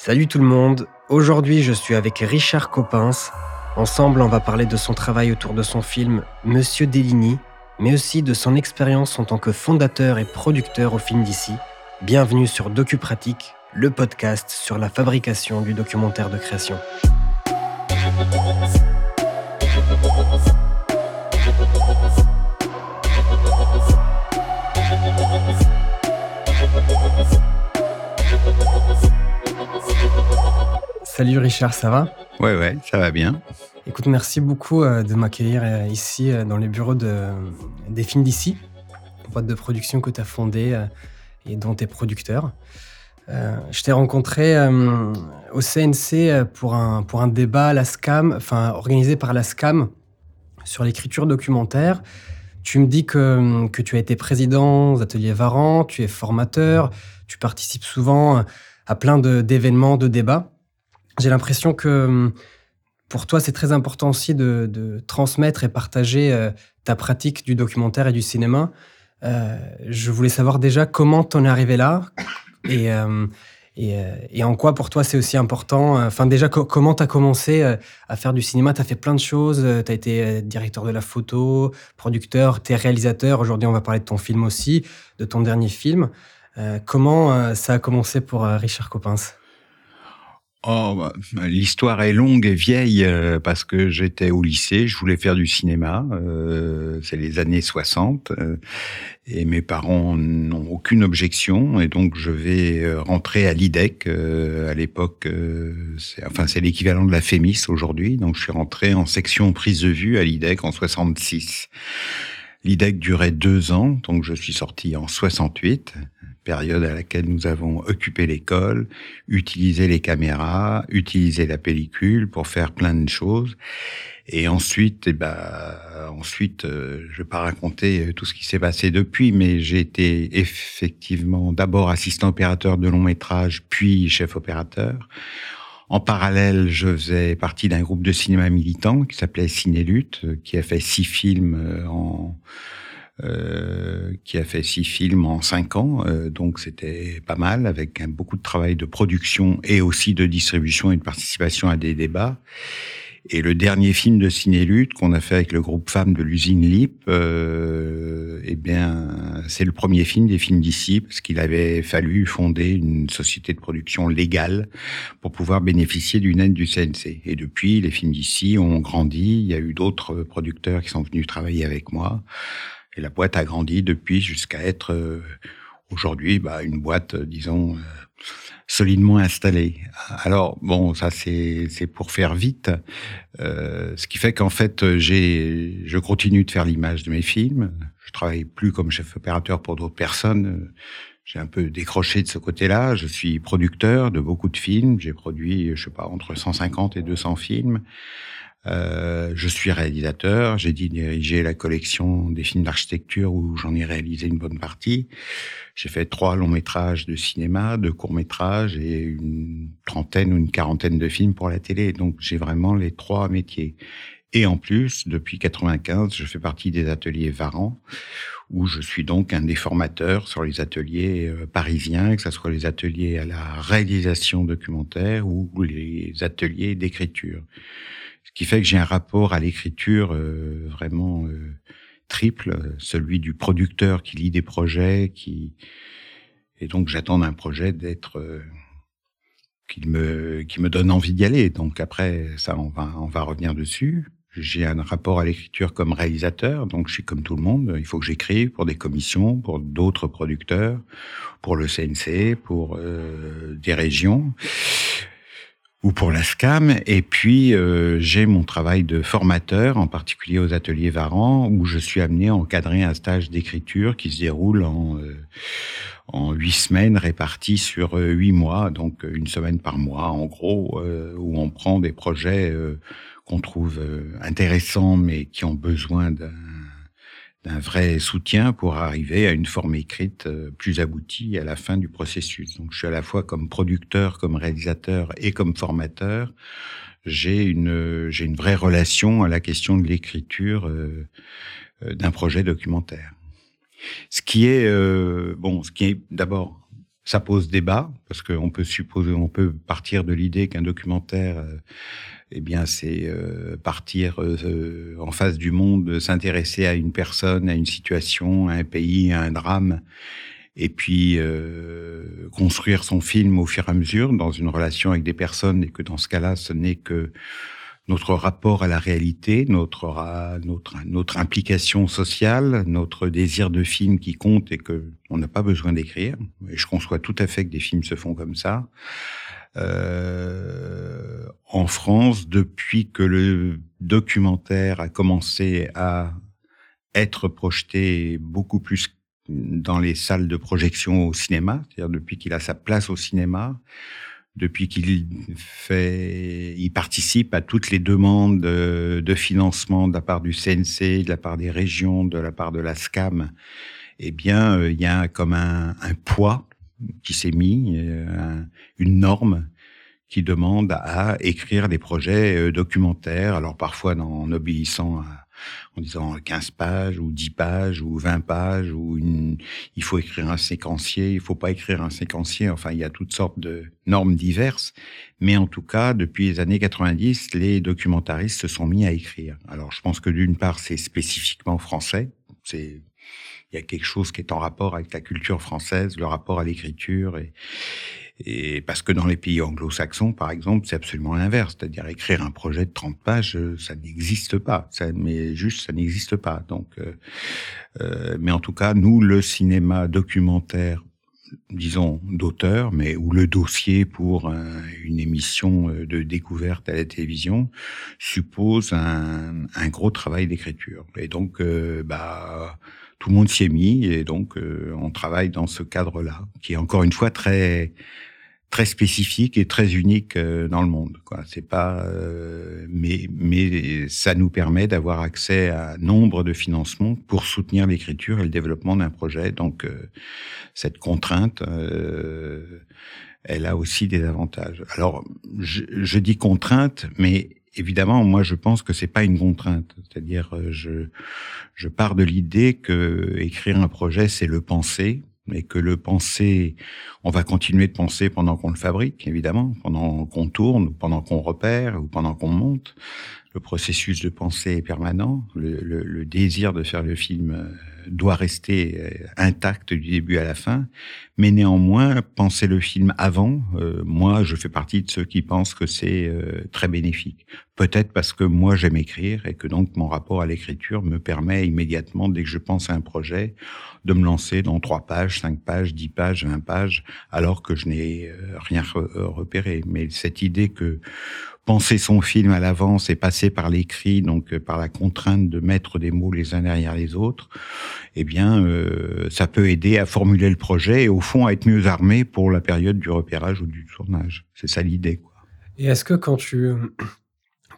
Salut tout le monde, aujourd'hui je suis avec Richard Coppens. Ensemble on va parler de son travail autour de son film Monsieur Deligny, mais aussi de son expérience en tant que fondateur et producteur au film d'ici. Bienvenue sur DocuPratique, le podcast sur la fabrication du documentaire de création. Salut Richard, ça va? Ouais, ouais, ça va bien. Écoute, merci beaucoup euh, de m'accueillir euh, ici euh, dans les bureaux de, des films d'ici, boîte de production que tu as fondée et dont tu es producteur. je t'ai rencontré au CNC pour un, pour un débat à la SCAM, enfin organisé par la SCAM sur l'écriture documentaire. Tu me dis que, que tu as été président aux ateliers Varan, tu es formateur, tu participes souvent à plein d'événements, de, débats. J'ai l'impression que hum, pour toi, c'est très important aussi de, transmettre et partager euh, ta pratique du documentaire et du cinéma. Euh, je voulais savoir déjà comment t'en es arrivé là et, euh, et, en quoi pour toi c'est aussi important. Enfin déjà, comment tu as commencé à faire du cinéma? Tu as fait plein de choses. Tu as été directeur de la photo, producteur, tu es réalisateur. Aujourd'hui, on va parler de ton film aussi, de ton dernier film. comment ça a commencé pour Richard Coppens? Oh, bah, l'histoire est longue et vieille euh, parce que j'étais au lycée, je voulais faire du cinéma. Euh, c'est les années 60 euh, et mes parents n'ont aucune objection et donc je vais rentrer à l'IDEC. à l'époque, c'est, enfin c'est l'équivalent de la FEMIS aujourd'hui. Donc je suis rentré en section prise de vue à l'IDEC en 66. L'IDEC durait deux ans, donc je suis sorti en 68 période à laquelle nous avons occupé l'école, utilisé les caméras, utilisé la pellicule pour faire plein de choses. Et ensuite, eh ben, ensuite, euh, je vais pas raconter tout ce qui s'est passé depuis, mais j'ai été effectivement d'abord assistant opérateur de long métrage, puis chef opérateur. En parallèle, je faisais partie d'un groupe de cinéma militant qui s'appelait Cinélute, qui a fait six films euh, en euh, qui a fait six films en cinq ans, euh, donc c'était pas mal, avec beaucoup de travail de production et aussi de distribution et de participation à des débats. Et le dernier film de Ciné-Lutte qu'on a fait avec le groupe Femmes de l'usine LIP, euh, eh bien, c'est le premier film des films d'ici, parce qu'il avait fallu fonder une société de production légale pour pouvoir bénéficier d'une aide du CNC. Et depuis, les films d'ici ont grandi. Il y a eu d'autres producteurs qui sont venus travailler avec moi. Et la boîte a grandi depuis jusqu'à être euh, aujourd'hui bah, une boîte, euh, disons, euh, solidement installée. Alors bon, ça c'est pour faire vite, ce qui fait qu'en fait j'ai je continue de faire l'image de mes films. Je travaille plus comme chef opérateur pour d'autres personnes. J'ai un peu décroché de ce côté-là. Je suis producteur de beaucoup de films. J'ai produit, je sais pas, entre 150 et 200 films. Euh, je suis réalisateur, j'ai dirigé la collection des films d'architecture où j'en ai réalisé une bonne partie. J'ai fait trois longs métrages de cinéma, deux courts métrages et une trentaine ou une quarantaine de films pour la télé. Donc j'ai vraiment les trois métiers. Et en plus, depuis 95, je fais partie des ateliers Varan, où je suis donc un des formateurs sur les ateliers euh, parisiens, que ce soit les ateliers à la réalisation documentaire ou les ateliers d'écriture. Qui fait que j'ai un rapport à l'écriture euh, vraiment euh, triple, celui du producteur qui lit des projets, qui et donc j'attends d'un projet d'être euh, qu'il me qui me donne envie d'y aller. Donc après ça on va on va revenir dessus. J'ai un rapport à l'écriture comme réalisateur, donc je suis comme tout le monde. Il faut que j'écrive pour des commissions, pour d'autres producteurs, pour le CNC, pour des régions ou pour la SCAM. Et puis, euh, j'ai mon travail de formateur, en particulier aux ateliers Varan, où je suis amené à encadrer un stage d'écriture qui se déroule en, euh, en huit semaines réparties sur euh, huit mois, donc une semaine par mois, en gros, où on prend des projets qu'on trouve intéressants, mais qui ont besoin d'un d'un vrai soutien pour arriver à une forme écrite euh, plus aboutie à la fin du processus. Donc je suis à la fois comme producteur, comme réalisateur et comme formateur. J'ai une une vraie relation à la question de l'écriture euh, euh, d'un projet documentaire. Ce qui est bon, ce qui est d'abord ça pose débat parce qu'on peut supposer, on peut partir de l'idée qu'un documentaire, eh bien, c'est euh, partir euh, en face du monde, s'intéresser à une personne, à une situation, à un pays, à un drame, et puis construire son film au fur et à mesure dans une relation avec des personnes, et que dans ce cas-là, ce n'est que notre rapport à la réalité, notre, notre, notre implication sociale, notre désir de film qui compte et que on n'a pas besoin d'écrire. Et je conçois tout à fait que des films se font comme ça. Euh, en France, depuis que le documentaire a commencé à être projeté beaucoup plus dans les salles de projection au cinéma, c'est-à-dire depuis qu'il a sa place au cinéma, depuis qu'il fait, il participe à toutes les demandes de, financement de la part du CNC, de la part des régions, de la part de la SCAM. Eh bien, euh, il y a comme un, poids qui s'est mis, euh, une norme qui demande à écrire des projets euh, documentaires, alors parfois en obéissant à en disant 15 pages ou 10 pages ou 20 pages ou une, il faut écrire un séquencier, il faut pas écrire un séquencier. Enfin, il y a toutes sortes de normes diverses. Mais en tout cas, depuis les années 90, les documentaristes se sont mis à écrire. Alors, je pense que d'une part, c'est spécifiquement français. C'est, il y a quelque chose qui est en rapport avec la culture française, le rapport à l'écriture et, et parce que dans les pays anglo-saxons, par exemple, c'est absolument l'inverse. C'est-à-dire écrire un projet de 30 pages, euh, ça n'existe pas. Ça, mais juste, ça n'existe pas. Donc, euh, euh, mais en tout cas, nous, le cinéma documentaire, disons d'auteur, mais ou le dossier pour une émission de découverte à la télévision suppose un, un gros travail d'écriture. Et donc, bah tout le monde s'y est mis et donc on travaille dans ce cadre-là, qui est encore une fois très très spécifique et très unique euh, dans le monde. Quoi. C'est pas, euh, mais mais ça nous permet d'avoir accès à nombre de financements pour soutenir l'écriture et le développement d'un projet. Donc euh, cette contrainte, elle a aussi des avantages. Alors je, je dis contrainte, mais évidemment, moi, je pense que c'est pas une contrainte. C'est-à-dire, je, je pars de l'idée que écrire un projet, c'est le penser, et que le penser, on va continuer de penser pendant qu'on le fabrique, évidemment, pendant qu'on tourne, pendant qu'on repère, ou pendant qu'on monte. Le processus de pensée est permanent. Le, le, le, désir de faire le film euh, doit rester euh, intact du début à la fin. Mais néanmoins, penser le film avant, euh, moi, je fais partie de ceux qui pensent que c'est très bénéfique. Peut-être parce que moi, j'aime écrire et que donc mon rapport à l'écriture me permet immédiatement, dès que je pense à un projet, de me lancer dans trois pages, cinq pages, dix pages, vingt pages, alors que je n'ai rien repéré. Mais cette idée que penser son film à l'avance et passer par l'écrit, donc euh, par la contrainte de mettre des mots les uns derrière les autres, eh bien, euh, ça peut aider à formuler le projet et au fond à être mieux armé pour la période du repérage ou du tournage. C'est ça l'idée. Quoi. Et est-ce que quand tu,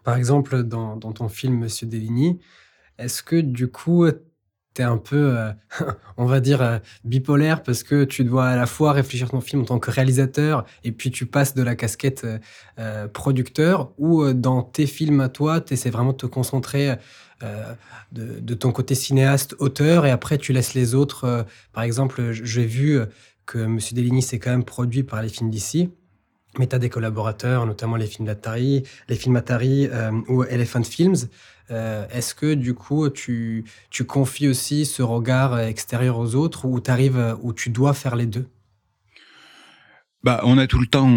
par exemple, dans, dans ton film Monsieur Deligny, est-ce que du coup, un peu, euh, on va dire, euh, bipolaire parce que tu dois à la fois réfléchir ton film en tant que réalisateur et puis tu passes de la casquette euh, producteur ou dans tes films à toi, tu essaies vraiment de te concentrer de, ton côté cinéaste, auteur et après tu laisses les autres. par exemple, j'ai vu que Monsieur Deligny s'est quand même produit par les films d'ici. Mais tu as des collaborateurs, notamment les films d'Atari, les films Atari ou Elephant Films. Euh, est-ce que du coup, tu, tu confies aussi ce regard extérieur aux autres ou arrives, où tu dois faire les deux? Bah, on a tout le temps,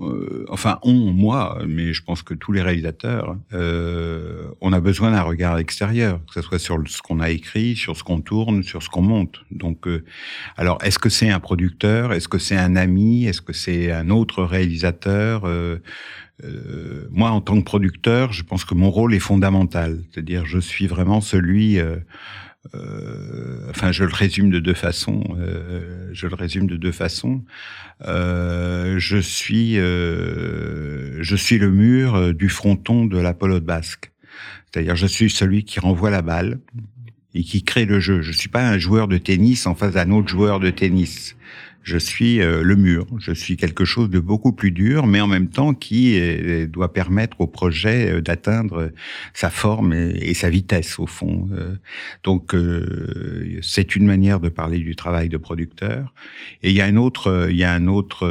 euh, enfin on, moi, mais je pense que tous les réalisateurs, euh, on a besoin d'un regard extérieur, que ce soit sur ce qu'on a écrit, sur ce qu'on tourne, sur ce qu'on monte. Donc, alors, est-ce que c'est un producteur, est-ce que c'est un ami, est-ce que c'est un autre réalisateur? Euh, moi, en tant que producteur, je pense que mon rôle est fondamental. C'est-à-dire, je suis vraiment celui. Euh, euh, enfin, je le résume de deux façons. Euh, je le résume de deux façons. Euh, je suis, je suis le mur du fronton de la pelote basque. C'est-à-dire, je suis celui qui renvoie la balle et qui crée le jeu. Je suis pas un joueur de tennis en face d'un autre joueur de tennis Je suis euh, le mur. Je suis quelque chose de beaucoup plus dur, mais en même temps qui doit permettre au projet euh, d'atteindre sa forme et, sa vitesse au fond. Euh, donc c'est une manière de parler du travail de producteur. Et il y a un autre, il y a un autre,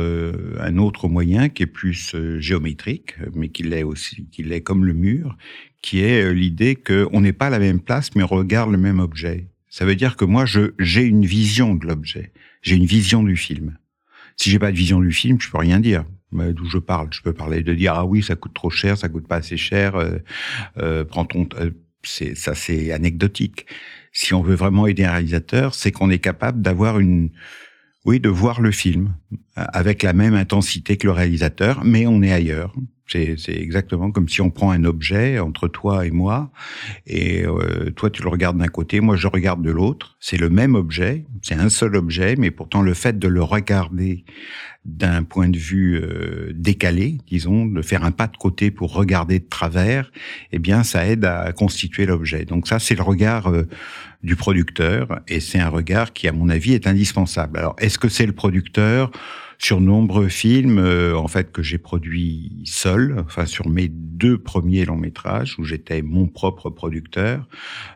un autre moyen qui est plus géométrique, mais qui l'est aussi, qui l'est comme le mur, qui est l'idée qu'on n'est pas à la même place, mais on regarde le même objet. Ça veut dire que moi, je j'ai une vision de l'objet j'ai une vision du film. Si j'ai pas de vision du film, je peux rien dire. D'où je parle, je peux parler de dire ah oui ça coûte trop cher, ça coûte pas assez cher, euh, euh, prends ton, euh, c'est ça c'est anecdotique. Si on veut vraiment aider un réalisateur, c'est qu'on est capable d'avoir une, oui, de voir le film avec la même intensité que le réalisateur, mais on est ailleurs. C'est exactement comme si on prend un objet entre toi et moi, et euh, toi tu le regardes d'un côté, moi je regarde de l'autre. C'est le même objet, c'est un seul objet, mais pourtant le fait de le regarder d'un point de vue euh, décalé, disons, de faire un pas de côté pour regarder de travers, eh bien ça aide à constituer l'objet. Donc ça c'est le regard euh, du producteur, et c'est un regard qui à mon avis est indispensable. Alors est-ce que c'est le producteur? Sur nombreux films euh, en fait que j'ai produits seul, enfin sur mes deux premiers longs métrages où j'étais mon propre producteur.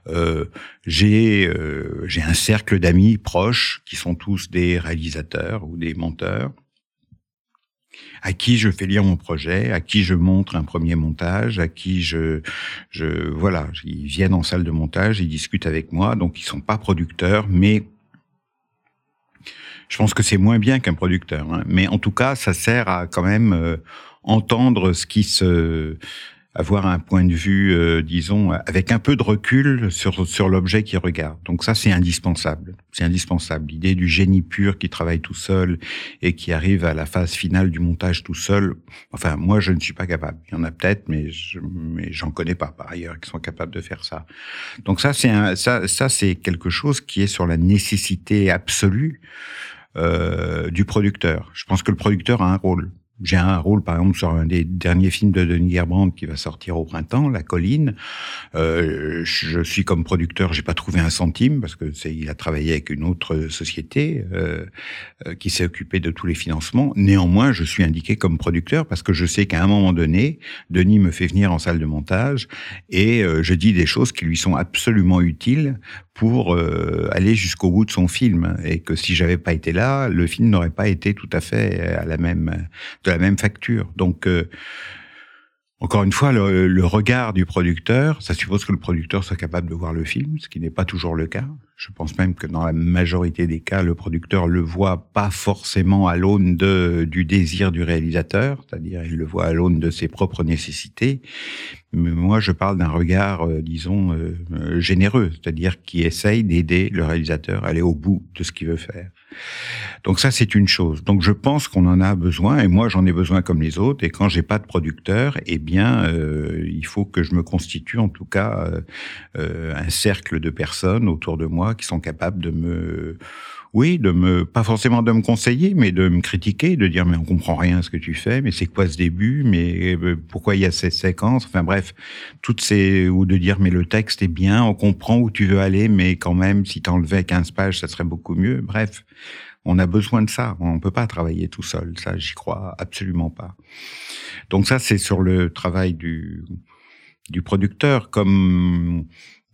Euh, j'ai euh, j'ai un cercle d'amis proches qui sont tous des réalisateurs ou des monteurs à qui je fais lire mon projet, à qui je montre un premier montage, à qui je, je voilà, ils viennent en salle de montage, ils discutent avec moi, donc ils sont pas producteurs, mais je pense que c'est moins bien qu'un producteur, hein. mais en tout cas, ça sert à quand même euh, entendre ce qui se avoir un point de vue, euh, disons, avec un peu de recul sur sur l'objet qu'il regarde. Donc ça, c'est indispensable. C'est indispensable. L'idée du génie pur qui travaille tout seul et qui arrive à la phase finale du montage tout seul. Enfin, moi, je ne suis pas capable. Il y en a peut-être, mais je, mais j'en connais pas par ailleurs qui sont capables de faire ça. Donc ça, c'est ça, ça c'est quelque chose qui est sur la nécessité absolue du producteur. Je pense que le producteur a un rôle j'ai un rôle, par exemple, sur un des derniers films de Denis Gerbrand qui va sortir au printemps, La Colline. Euh, je suis comme producteur, j'ai pas trouvé un centime parce que c'est, il a travaillé avec une autre société euh, euh, qui s'est occupée de tous les financements. Néanmoins, je suis indiqué comme producteur parce que je sais qu'à un moment donné, Denis me fait venir en salle de montage et euh, je dis des choses qui lui sont absolument utiles pour euh, aller jusqu'au bout de son film et que si j'avais pas été là, le film n'aurait pas été tout à fait à la même la même facture. Donc euh, encore une fois, le, le, regard du producteur, ça suppose que le producteur soit capable de voir le film, ce qui n'est pas toujours le cas. Je pense même que dans la majorité des cas, le producteur le voit pas forcément à l'aune de, du désir du réalisateur, c'est-à-dire il le voit à l'aune de ses propres nécessités. Mais moi, je parle d'un regard, euh, disons, euh, euh, généreux, c'est-à-dire qui essaye d'aider le réalisateur à aller au bout de ce qu'il veut faire. Donc ça, c'est une chose. Donc je pense qu'on en a besoin, et moi j'en ai besoin comme les autres. Et quand j'ai pas de producteur, eh bien, euh, il faut que je me constitue en tout cas euh, euh, un cercle de personnes autour de moi qui sont capables de me oui, de me, pas forcément de me conseiller, mais de me critiquer, de dire mais on comprend rien à ce que tu fais, mais c'est quoi ce début, mais pourquoi il y a ces séquences, enfin bref, toutes ces, ou de dire mais le texte est bien, on comprend où tu veux aller, mais quand même si t'enlevais 15 pages, ça serait beaucoup mieux. Bref, on a besoin de ça. On ne peut pas travailler tout seul. Ça, j'y crois absolument pas. Donc ça, c'est sur le travail du, du producteur. Comme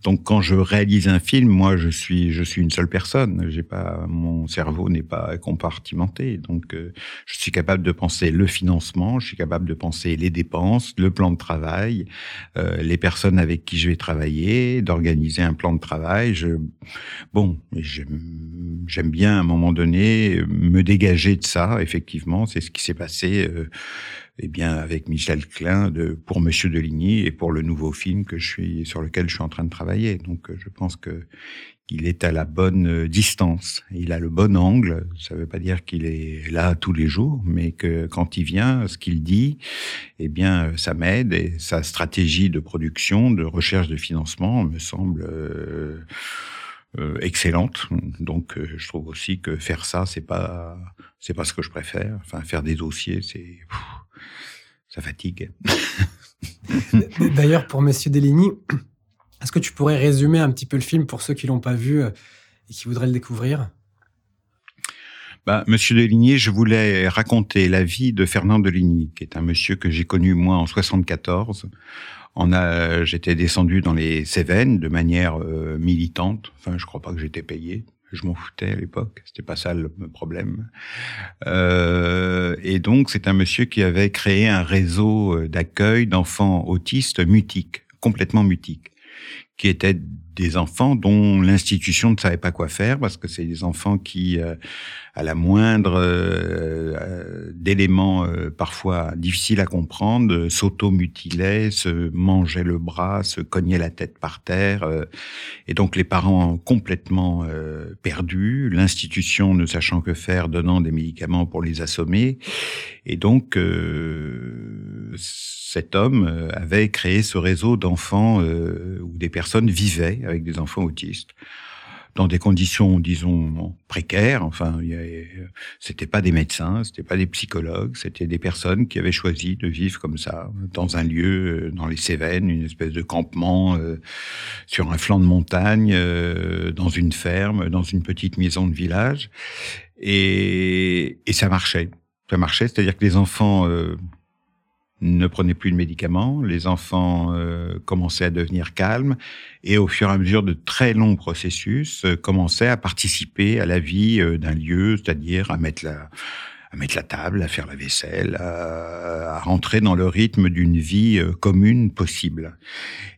donc quand je réalise un film, moi je suis je suis une seule personne. J'ai pas mon cerveau n'est pas compartimenté. Donc euh, je suis capable de penser le financement, je suis capable de penser les dépenses, le plan de travail, euh, les personnes avec qui je vais travailler, d'organiser un plan de travail. Je bon, j'aime bien à un moment donné me dégager de ça. Effectivement, c'est ce qui s'est passé. Euh, eh bien, avec Michel Klein de, pour Monsieur Deligny et pour le nouveau film que je suis, sur lequel je suis en train de travailler. Donc, euh, je pense que il est à la bonne euh, distance. Il a le bon angle. Ça ne veut pas dire qu'il est là tous les jours, mais que quand il vient, ce qu'il dit, eh bien, ça m'aide et sa stratégie de production, de recherche de financement me semble euh, excellente. Donc, je trouve aussi que faire ça, c'est pas, c'est pas ce que je préfère. Enfin, faire des dossiers, c'est, ça fatigue. D'ailleurs, pour Monsieur Deligny, est-ce que tu pourrais résumer un petit peu le film pour ceux qui l'ont pas vu euh, et qui voudraient le découvrir? Bah, Monsieur de Ligny, je voulais raconter la vie de Fernand de Ligny, qui est un monsieur que j'ai connu moi en 74. On a, j'étais descendu dans les Cévennes de manière euh, militante. Enfin, je crois pas que j'étais payé. Je m'en foutais à l'époque. C'était pas ça le problème. Euh, et donc, c'est un monsieur qui avait créé un réseau euh, d'accueil d'enfants autistes mutiques, complètement mutiques, qui étaient des enfants dont l'institution ne savait pas quoi faire parce que c'est des enfants qui, euh, à la moindre euh, euh d'éléments euh, parfois difficiles à comprendre, s'auto-mutilaient, se mangeaient le bras, se cognaient la tête par terre, et donc les parents complètement perdus, l'institution ne sachant que faire, donnant des médicaments pour les assommer, et donc cet homme euh, avait créé ce réseau d'enfants euh, où des personnes vivaient avec des enfants autistes dans des conditions, disons, précaires. Enfin, c'était pas des médecins, c'était pas des psychologues, c'était des personnes qui avaient choisi de vivre comme ça, dans un lieu, euh, dans les Cévennes, une espèce de campement sur un flanc de montagne, dans une ferme, dans une petite maison de village, et ça marchait. Ça marchait, c'est-à-dire que les enfants ne prenaient plus de médicaments, les enfants euh, commençaient à devenir calmes et au fur et à mesure de très longs processus euh, commençaient à participer à la vie euh, d'un lieu, c'est-à-dire à mettre la à mettre la table, à faire la vaisselle, à, rentrer dans le rythme d'une vie commune possible.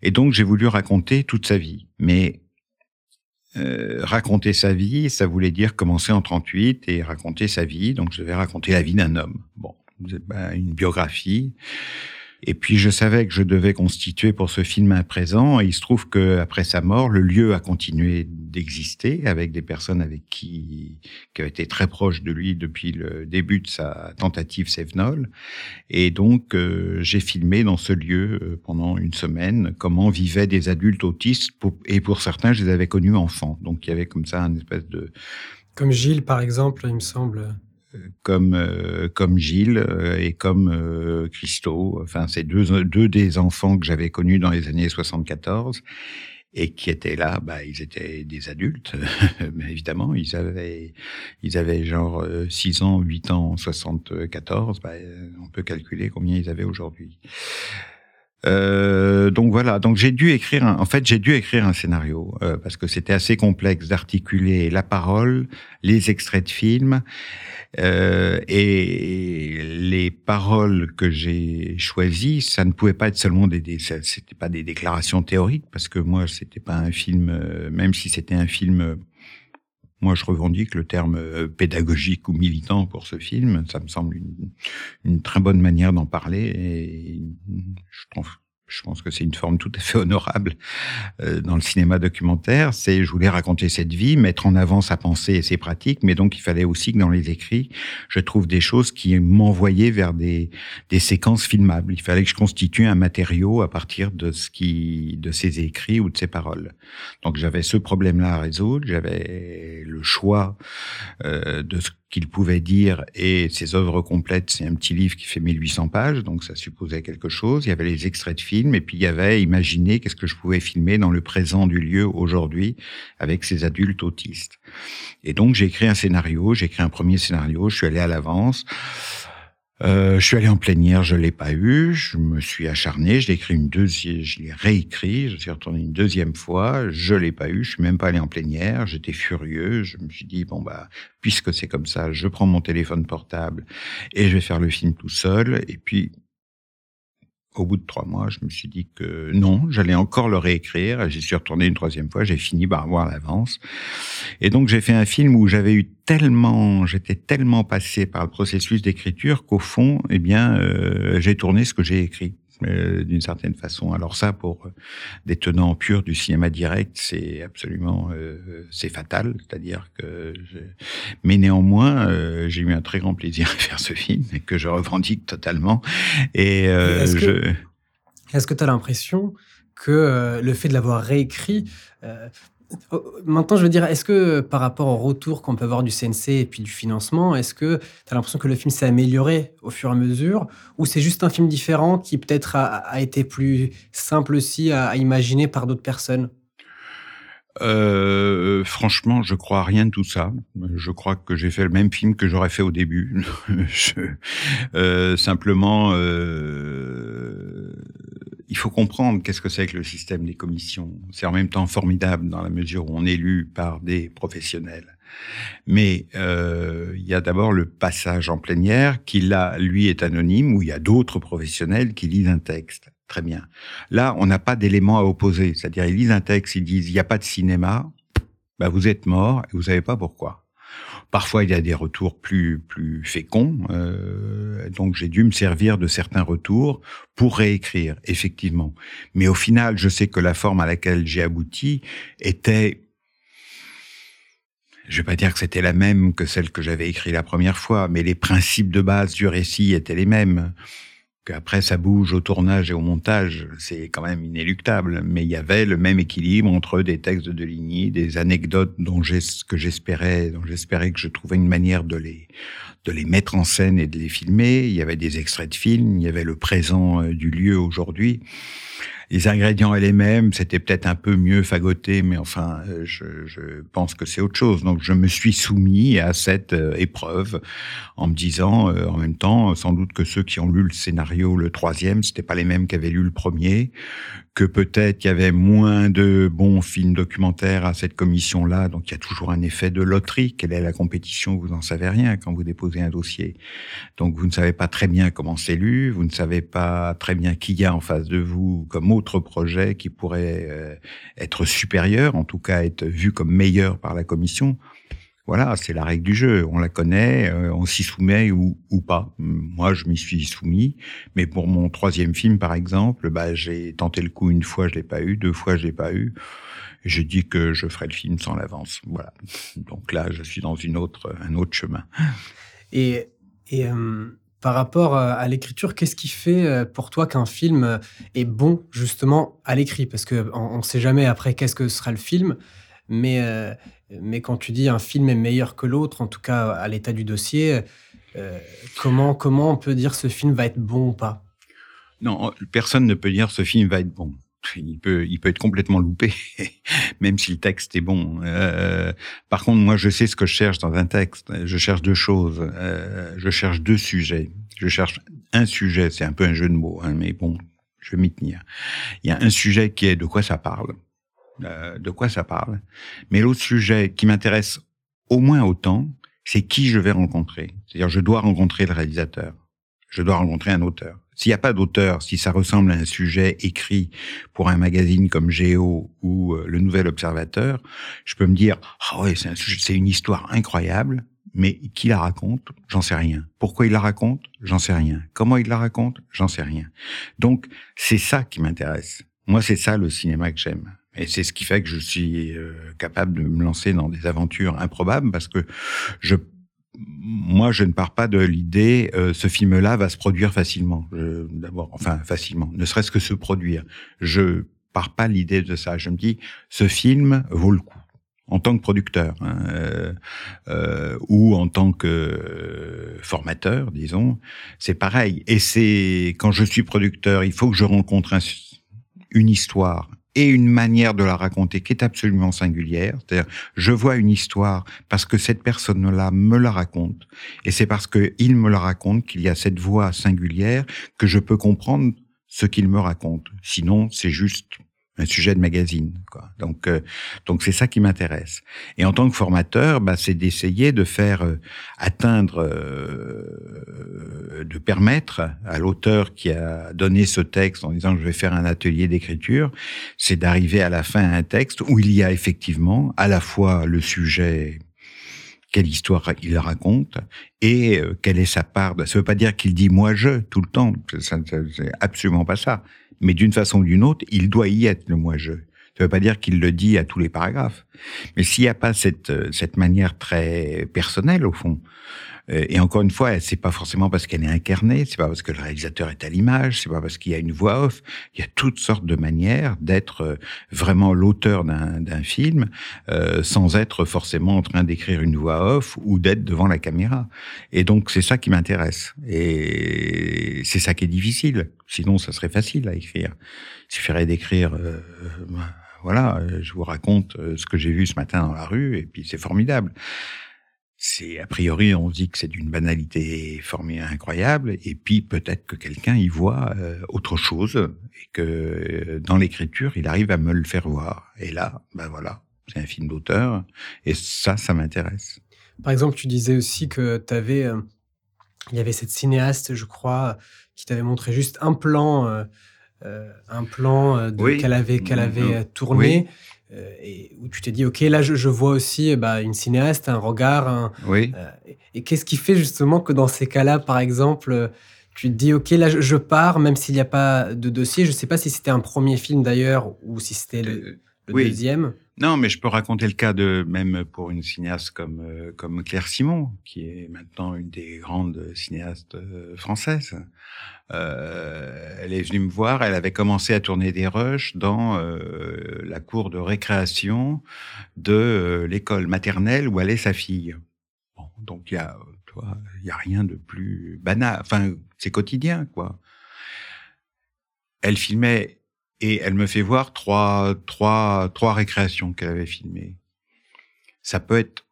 Et donc j'ai voulu raconter toute sa vie, mais raconter sa vie, ça voulait dire commencer en 38 et raconter sa vie. Donc je devais raconter la vie d'un homme. Bon, une biographie. Et puis je savais que je devais constituer pour ce film un présent. Et il se trouve que après sa mort, le lieu a continué d'exister avec des personnes avec qui qui été très proches de lui depuis le début de sa tentative Sévenol. Et donc euh, j'ai filmé dans ce lieu euh, pendant une semaine comment vivaient des adultes autistes. et pour certains, je les avais connus enfants. Donc il y avait comme ça un espèce de comme Gilles par exemple, il me semble comme euh, comme Gilles euh, et comme euh, Christo. Enfin, c'est deux deux des enfants que j'avais connus dans les années 74 et qui étaient là, bah, ils étaient des adultes, mais évidemment, ils avaient, ils avaient genre 6 ans, 8 ans, 74, bah, on peut calculer combien ils avaient aujourd'hui. Euh, donc voilà, donc j'ai dû écrire, un, en fait j'ai dû écrire un scénario euh, parce que c'était assez complexe d'articuler la parole, les extraits de films euh, et les paroles que j'ai choisies, ça ne pouvait pas être seulement des, des c'était pas des déclarations théoriques parce que moi c'était pas un film, euh, même si c'était un film moi, je revendique le terme euh, pédagogique ou militant pour ce film. Ça me semble une, une très bonne manière d'en parler et je trouve je pense que c'est une forme tout à fait honorable euh, dans le cinéma documentaire. C'est, je voulais raconter cette vie, mettre en avant sa pensée et ses pratiques, mais donc il fallait aussi que dans les écrits, je trouve des choses qui m'envoyaient vers des, des séquences filmables. Il fallait que je constitue un matériau à partir de ce qui, de ses écrits ou de ses paroles. Donc j'avais ce problème-là à résoudre. J'avais le choix euh, de ce qu'il pouvait dire et ses œuvres complètes, c'est un petit livre qui fait 1800 pages, donc ça supposait quelque chose. Il y avait les extraits de films et puis il y avait imaginer qu'est-ce que je pouvais filmer dans le présent du lieu aujourd'hui avec ces adultes autistes. Et donc j'ai écrit un scénario, j'ai écrit un premier scénario, je suis allé à l'avance. Euh, je suis allé en plénière, je l'ai pas eu. Je me suis acharné, je l'ai écrit une deuxième, je l'ai réécrit, je suis retourné une deuxième fois, je l'ai pas eu. Je suis même pas allé en plénière, j'étais furieux. Je me suis dit bon bah puisque c'est comme ça, je prends mon téléphone portable et je vais faire le film tout seul. Et puis au bout de trois mois, je me suis dit que non, j'allais encore le réécrire. J'y suis retourné une troisième fois. J'ai fini par avoir l'avance. Et donc, j'ai fait un film où j'avais eu tellement, j'étais tellement passé par le processus d'écriture qu'au fond, eh bien, euh, j'ai tourné ce que j'ai écrit. Euh, d'une certaine façon. Alors ça, pour euh, des tenants purs du cinéma direct, c'est absolument, c'est fatal. C'est-à-dire que, mais néanmoins, j'ai eu un très grand plaisir à faire ce film et que je revendique totalement. Et est-ce je. Que tu as l'impression que le fait de l'avoir réécrit maintenant, je veux dire, est-ce que par rapport au retour qu'on peut avoir du CNC et puis du financement, est-ce que tu as l'impression que le film s'est amélioré au fur et à mesure? Ou c'est juste un film différent qui peut-être a, été plus simple aussi à, imaginer par d'autres personnes? Euh, franchement, je crois à rien de tout ça. Je crois que j'ai fait le même film que j'aurais fait au début. euh, simplement, euh, il faut comprendre qu'est-ce que c'est que le système des commissions. C'est en même temps formidable dans la mesure où on est élu par des professionnels. Mais euh, il y a d'abord le passage en plénière qui là, lui, est anonyme, où il y a d'autres professionnels qui lisent un texte. Très bien. Là, on n'a pas d'éléments à opposer. C'est-à-dire, ils lisent un texte, ils disent, il n'y a pas de cinéma, bah, vous êtes mort et vous savez pas pourquoi. Parfois, il y a des retours plus plus féconds, euh, donc j'ai dû me servir de certains retours pour réécrire, effectivement. Mais au final, je sais que la forme à laquelle j'ai abouti était je vais pas dire que c'était la même que celle que j'avais écrite la première fois, mais les principes de base du récit étaient les mêmes. Après, ça bouge au tournage et au montage, c'est quand même inéluctable. Mais il y avait le même équilibre entre des textes de Ligny, des anecdotes dont j'espérais, dont j'espérais que je trouvais une manière de les de les mettre en scène et de les filmer. Il y avait des extraits de films, il y avait le présent euh, du lieu aujourd'hui les ingrédients et les mêmes, c'était peut-être un peu mieux fagoté, mais enfin, euh, je, je pense que c'est autre chose. Donc, je me suis soumis à cette euh, épreuve en me disant, euh, en même temps, sans doute que ceux qui ont lu le scénario, le troisième, c'était pas les mêmes qui avaient lu le premier, que peut-être il y avait moins de bons films documentaires à cette commission-là, donc il y a toujours un effet de loterie. Quelle est la compétition? Vous n'en savez rien quand vous déposez un dossier. Donc vous ne savez pas très bien comment c'est lu, vous ne savez pas très bien qui y a en face de vous comme autre projet qui pourrait euh, être supérieur, en tout cas être vu comme meilleur par la commission. Voilà, c'est la règle du jeu. On la connaît, euh, on s'y soumet ou, ou, pas. Moi, je m'y suis soumis, mais pour mon troisième film, par exemple, bah, j'ai tenté le coup une fois, je l'ai pas eu, deux fois, je l'ai pas eu. J'ai dit que je ferais le film sans l'avance. Voilà. Donc là, je suis dans une autre, un autre chemin. Et, et euh, par rapport euh, à l'écriture, qu'est-ce qui fait pour toi qu'un film est bon justement à l'écrit? Parce que on ne sait jamais après qu'est-ce que sera le film, mais mais quand tu dis un film est meilleur que l'autre, en tout cas à l'état du dossier, euh, comment, comment on peut dire ce film va être bon ou pas? Non, personne ne peut dire ce film va être bon. Il peut, il peut être complètement loupé, même si le texte est bon. Euh, par contre, moi, je sais ce que je cherche dans un texte. Je cherche deux choses. Euh, je cherche deux sujets. Je cherche un sujet, c'est un peu un jeu de mots, hein, mais bon, je vais m'y tenir. Il y a un sujet qui est de quoi ça parle. Euh, de quoi ça parle. Mais l'autre sujet qui m'intéresse au moins autant, c'est qui je vais rencontrer. C'est-à-dire, je dois rencontrer le réalisateur. Je dois rencontrer un auteur. S'il n'y a pas d'auteur, si ça ressemble à un sujet écrit pour un magazine comme Géo ou euh, Le Nouvel Observateur, je peux me dire, ah ouais, c'est c'est une histoire incroyable, mais qui la raconte? J'en sais rien. Pourquoi il la raconte? J'en sais rien. Comment il la raconte? J'en sais rien. Donc, c'est ça qui m'intéresse. Moi, c'est ça le cinéma que j'aime. Et c'est ce qui fait que je suis euh, capable de me lancer dans des aventures improbables parce que je moi, je ne pars pas de l'idée euh, ce film-là va se produire facilement. D'abord, enfin facilement, ne serait-ce que se produire. Je pars pas l'idée de ça. Je me dis ce film vaut le coup en tant que producteur hein, euh, euh, ou en tant que formateur, disons, c'est pareil. Et c'est quand je suis producteur, il faut que je rencontre un, une histoire et une manière de la raconter qui est absolument singulière. C'est-à-dire, je vois une histoire parce que cette personne-là me la raconte, et c'est parce qu'il me la raconte qu'il y a cette voix singulière que je peux comprendre ce qu'il me raconte. Sinon, c'est juste un sujet de magazine. Quoi. Donc, euh, donc c'est ça qui m'intéresse. Et en tant que formateur, bah, c'est d'essayer de faire euh, atteindre, euh, de permettre à l'auteur qui a donné ce texte en disant je vais faire un atelier d'écriture, c'est d'arriver à la fin à un texte où il y a effectivement à la fois le sujet quelle histoire il raconte et quelle est sa part. Ça veut pas dire qu'il dit moi je tout le temps. C'est absolument pas ça mais d'une façon ou d'une autre, il doit y être le moi-je. Ça ne veut pas dire qu'il le dit à tous les paragraphes. Mais s'il n'y a pas cette, euh, cette manière très personnelle, au fond, et encore une fois, c'est pas forcément parce qu'elle est incarnée, c'est pas parce que le réalisateur est à l'image, c'est pas parce qu'il y a une voix off. Il y a toutes sortes de manières d'être euh, vraiment l'auteur d'un film euh, sans être forcément en train d'écrire une voix off ou d'être devant la caméra. Et donc c'est ça qui m'intéresse. Et c'est ça qui est difficile. Sinon, ça serait facile à écrire. Il suffirait d'écrire. Euh, voilà, je vous raconte ce que j'ai vu ce matin dans la rue, et puis c'est formidable c'est a priori on dit que c'est d'une banalité formée incroyable et puis peut-être que quelqu'un y voit euh, autre chose et que euh, dans l'écriture il arrive à me le faire voir. Et là ben voilà c'est un film d'auteur et ça ça m'intéresse. Par exemple tu disais aussi que tu avais euh, il y avait cette cinéaste je crois qui t'avait montré juste un plan un plan qu'elle avait qu'elle avait tourné euh, et où tu t'es dit, OK, là, je, vois aussi bah, une cinéaste, un regard. oui. Euh, et qu'est-ce qui fait justement que dans ces cas-là, par exemple, tu te dis, OK, là, je, pars, même s'il n'y a pas de dossier. Je ne sais pas si c'était un premier film d'ailleurs ou si c'était le, euh, deuxième. Non, mais je peux raconter le cas de même pour une cinéaste comme comme Claire Simon, qui est maintenant une des grandes cinéastes françaises. Euh, elle est venue me voir, elle avait commencé à tourner des rushs dans euh, la cour de récréation de euh, l'école maternelle où allait sa fille. Bon, donc il y a, il y a rien de plus banal. Enfin, c'est quotidien, quoi. Elle filmait et elle me fait voir trois, trois, trois récréations qu'elle avait filmées. Ça peut être,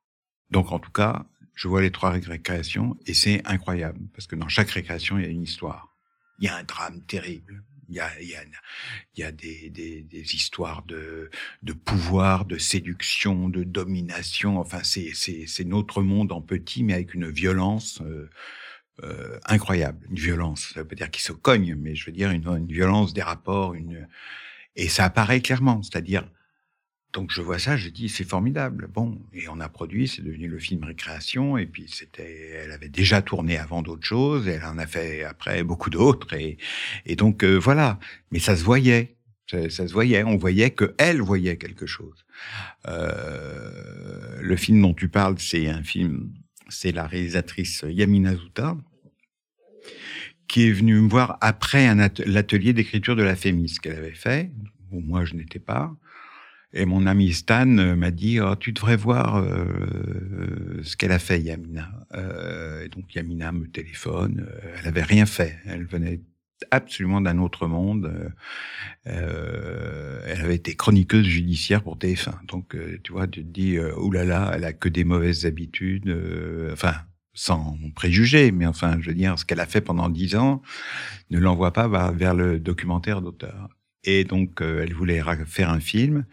donc en tout cas, je vois les trois récréations et c'est incroyable parce que dans chaque récréation, il y a une histoire il y a un drame terrible. Il y a, il y a, il y a des, des, des, histoires de, de pouvoir, de séduction, de domination. Enfin, c'est, notre monde en petit, mais avec une violence euh, euh, incroyable. Une violence, ça veut dire qu'il se cogne, mais je veux dire une, une violence des rapports. Une... Et ça apparaît clairement, c'est-à-dire donc je vois ça, je dis c'est formidable. Bon, et on a produit, c'est devenu le film Récréation, et puis c'était, elle avait déjà tourné avant d'autres choses, elle en a fait après beaucoup d'autres, et, et donc euh, voilà. Mais ça se voyait, ça, se voyait, on voyait que elle voyait quelque chose. Euh, le film dont tu parles, c'est un film, c'est la réalisatrice Yamina Zouta qui est venue me voir après l'atelier d'écriture de la Fémis qu'elle avait fait, où moi je n'étais pas. Et mon ami Stan euh, m'a dit oh, Tu devrais voir euh, ce qu'elle a fait, Yamina. Euh, et donc Yamina me téléphone. Elle avait rien fait. Elle venait absolument d'un autre monde. Euh, elle avait été chroniqueuse judiciaire pour TF1. Donc, tu vois, tu te dis, oulala, elle a que des mauvaises habitudes. enfin, sans préjuger, mais enfin, je veux dire, ce qu'elle a fait pendant dix ans ne l'envoie pas vers le documentaire d'auteur. Et donc, euh, elle voulait faire un film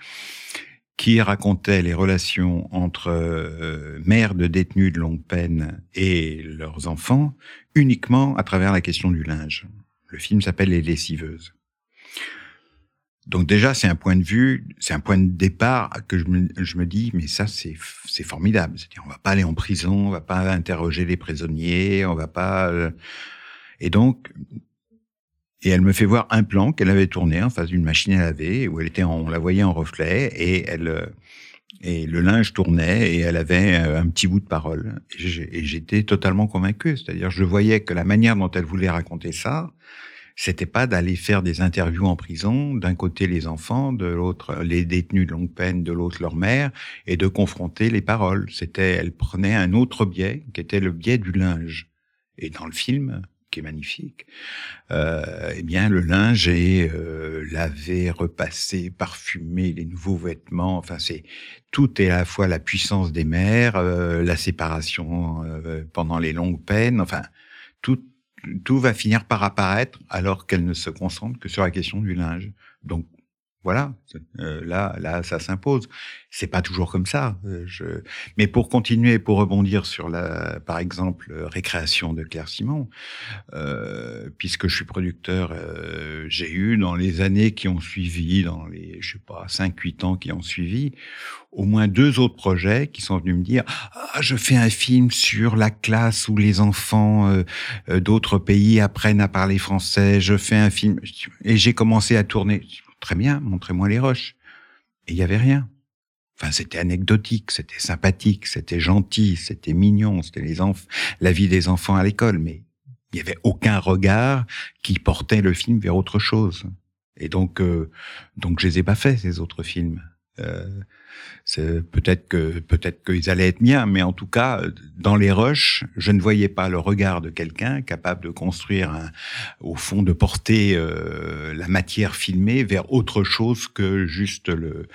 qui racontait les relations entre euh, mères de détenus de longue peine et leurs enfants uniquement à travers la question du linge. Le film s'appelle Les lessiveuses. Donc déjà, c'est un point de vue, c'est un point de départ que je me, dis, mais ça, c'est, c'est formidable. C'est-à-dire, on va pas aller en prison, on va pas interroger les prisonniers, on va pas... Euh, et donc, et elle me fait voir un plan qu'elle avait tourné en face d'une machine à laver, où elle était, on la voyait en reflet, et elle, euh, et le linge tournait, et elle avait euh, un petit bout de parole. Et j'étais totalement convaincu. C'est-à-dire, je voyais que la manière dont elle voulait raconter ça, c'était pas d'aller faire des interviews en prison, d'un côté les enfants, de l'autre les détenus de longue peine, de l'autre leur mère, et de confronter les paroles. C'était, elle prenait un autre biais, qui était le biais du linge. Et dans le film, qui est magnifique, euh, eh bien le linge est euh, lavé, repassé, parfumé, les nouveaux vêtements. Enfin, c'est tout est à la fois la puissance des mères, euh, la séparation euh, pendant les longues peines. Enfin, tout tout va finir par apparaître alors qu'elle ne se concentre que sur la question du linge. Donc voilà, euh, là, là, ça s'impose. C'est pas toujours comme ça. Euh, je... Mais pour continuer, pour rebondir sur la, par exemple, récréation de Claire Simon, euh, puisque je suis producteur, euh, j'ai eu dans les années qui ont suivi, dans les, je sais pas, 5-8 ans qui ont suivi, au moins deux autres projets qui sont venus me dire ah, je fais un film sur la classe où les enfants d'autres pays apprennent à parler français. Je fais un film et j'ai commencé à tourner. Très bien, montrez-moi les roches. Et il n'y avait rien. Enfin, c'était anecdotique, c'était sympathique, c'était gentil, c'était mignon, c'était les enfants, la vie des enfants à l'école, mais il n'y avait aucun regard qui portait le film vers autre chose. Et donc, euh, donc je les ai pas fait ces autres films. Euh, peut-être que peut-être qu'ils allaient être miens, mais en tout cas, dans les rushs, je ne voyais pas le regard de quelqu'un capable de construire, au fond, de porter euh, la matière filmée vers autre chose que juste le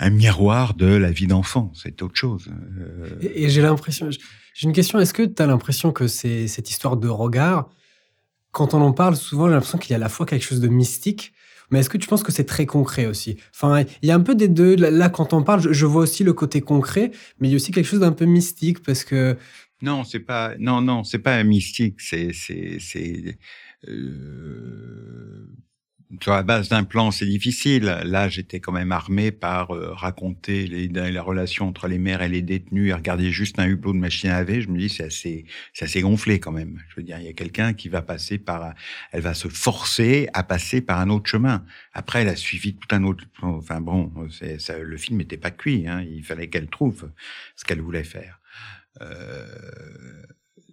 un miroir de la vie d'enfant. C'est autre chose. Euh, et, et j'ai l'impression, j'ai une question. Est-ce que tu as l'impression que c'est cette histoire de regard, quand on en parle souvent, j'ai l'impression qu'il y a à la fois quelque chose de mystique mais est-ce que tu penses que c'est très concret aussi? Enfin, il y a un peu des deux. Là, quand on parle, je, vois aussi le côté concret, mais il y a aussi quelque chose d'un peu mystique parce que. Non, c'est pas. Non, non, c'est pas mystique. C'est, c'est, c'est. Euh, sur la base d'un plan, c'est difficile. Là, j'étais quand même armé par euh, raconter les, les, relations entre les mères et les détenus et regarder juste un hublot de machine à laver. Je me dis, c'est assez, c'est assez gonflé quand même. Je veux dire, il y a quelqu'un qui va passer par, elle va se forcer à passer par un autre chemin. Après, elle a suivi tout un autre. Enfin bon, ça, le film n'était pas cuit. Hein. Il fallait qu'elle trouve ce qu'elle voulait faire. Euh,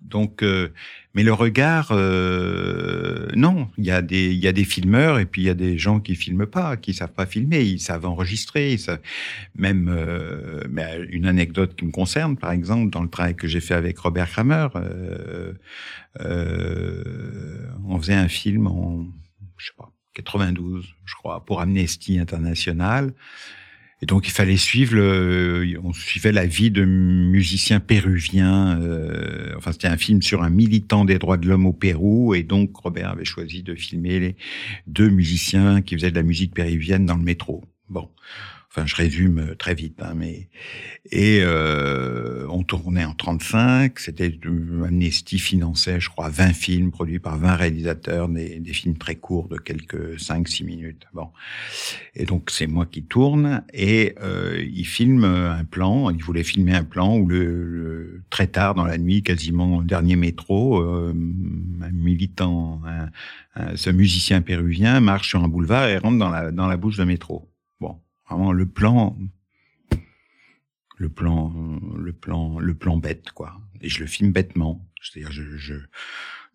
donc, euh, mais le regard, euh, non, il y a des il y a des filmeurs et puis il y a des gens qui filment pas, qui savent pas filmer, ils savent enregistrer, même euh, une anecdote qui me concerne, par exemple, dans le travail que j'ai fait avec Robert Kramer, on faisait un film en je sais pas 92, je crois, pour Amnesty International. Et donc il fallait suivre, on suivait la vie de musiciens péruviens. Euh, enfin, c'était un film sur un militant des droits de l'homme au Pérou, et donc Robert avait choisi de filmer les deux musiciens qui faisaient de la musique péruvienne dans le métro. Bon, Enfin, je résume euh, très vite, hein, mais et euh, on tournait en 35. C'était Amnesty finançait, je crois, 20 films produits par 20 réalisateurs, des, des films très courts de quelques 5-6 minutes. Bon, et donc c'est moi qui tourne et euh, il filme un plan. Il voulait filmer un plan où le, très tard dans la nuit, quasiment au dernier métro, euh, un militant, ce musicien péruvien marche sur un boulevard et rentre dans la dans la bouche de métro. Vraiment le plan, le plan, le plan, le plan bête, quoi. Et je le filme bêtement. C'est-à-dire, je, je,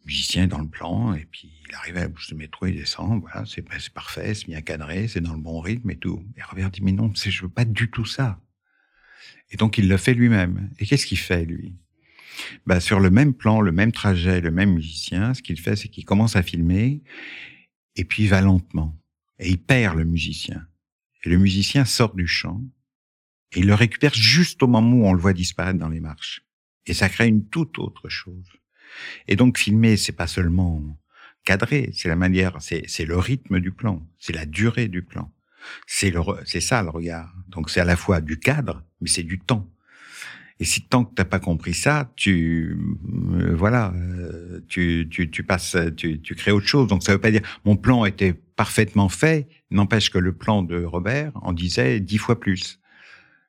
musicien est dans le plan, et puis il arrive à la bouche de métro, il descend, voilà, c'est parfait, c'est bien cadré, c'est dans le bon rythme et tout. Et Robert dit, mais non, je veux pas du tout ça. Et donc il le fait lui-même. Et qu'est-ce qu'il fait, lui? Bah, Sur le même plan, le même trajet, le même musicien, ce qu'il fait, c'est qu'il commence à filmer, et puis il va lentement. Et il perd le musicien. Et le musicien sort du champ et il le récupère juste au moment où on le voit disparaître dans les marches. Et ça crée une toute autre chose. Et donc filmer, c'est pas seulement cadrer, c'est la manière, c'est, le rythme du plan, c'est la durée du plan. C'est c'est ça le regard. Donc c'est à la fois du cadre, mais c'est du temps. Et si tant que t'as pas compris ça, tu euh, voilà, euh, tu, tu, tu passes, tu, tu crées autre chose. Donc ça veut pas dire mon plan était parfaitement fait. N'empêche que le plan de Robert en disait dix fois plus.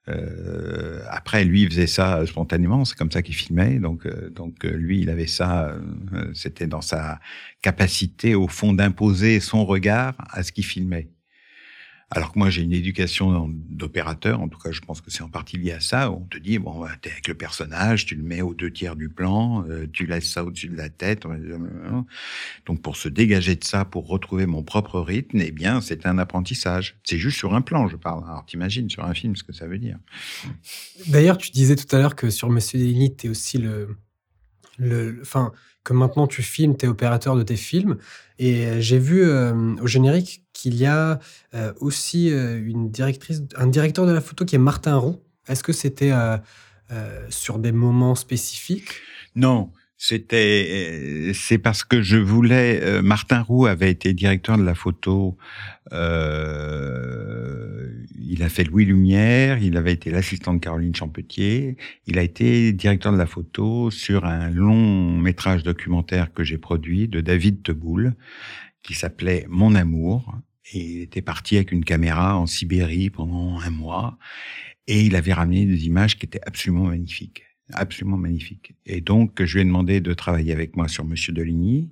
Euh, après, lui, faisait ça spontanément. C'est comme ça qu'il filmait. Donc, euh, donc lui, il avait ça. C'était dans sa capacité, au fond, d'imposer son regard à ce qu'il filmait. Alors que moi, j'ai une éducation d'opérateur, en tout cas, je pense que c'est en partie lié à ça. On te dit, bon, t'es avec le personnage, tu le mets aux deux tiers du plan, euh, tu laisses ça au-dessus de la tête. Donc, pour se dégager de ça, pour retrouver mon propre rythme, eh bien, c'est un apprentissage. C'est juste sur un plan, je parle. Alors, t'imagines sur un film ce que ça veut dire. D'ailleurs, tu disais tout à l'heure que sur Monsieur Denis, t'es aussi le, enfin, que maintenant tu filmes, tu es opérateur de tes films. Et euh, j'ai vu euh, au générique qu'il y a euh, aussi une directrice, un directeur de la photo qui est Martin Roux. Est-ce que c'était sur des moments spécifiques? Non, c'était, euh, c'est parce que je voulais. Euh, Martin Roux avait été directeur de la photo. Euh, il a fait Louis Lumière. Il avait été l'assistant de Caroline Champetier. Il a été directeur de la photo sur un long métrage documentaire que j'ai produit de David Teboul, qui s'appelait Mon amour. Et il était parti avec une caméra en Sibérie pendant un mois. Et il avait ramené des images qui étaient absolument magnifiques absolument magnifique. Et donc, je lui ai demandé de travailler avec moi sur Monsieur Deligny,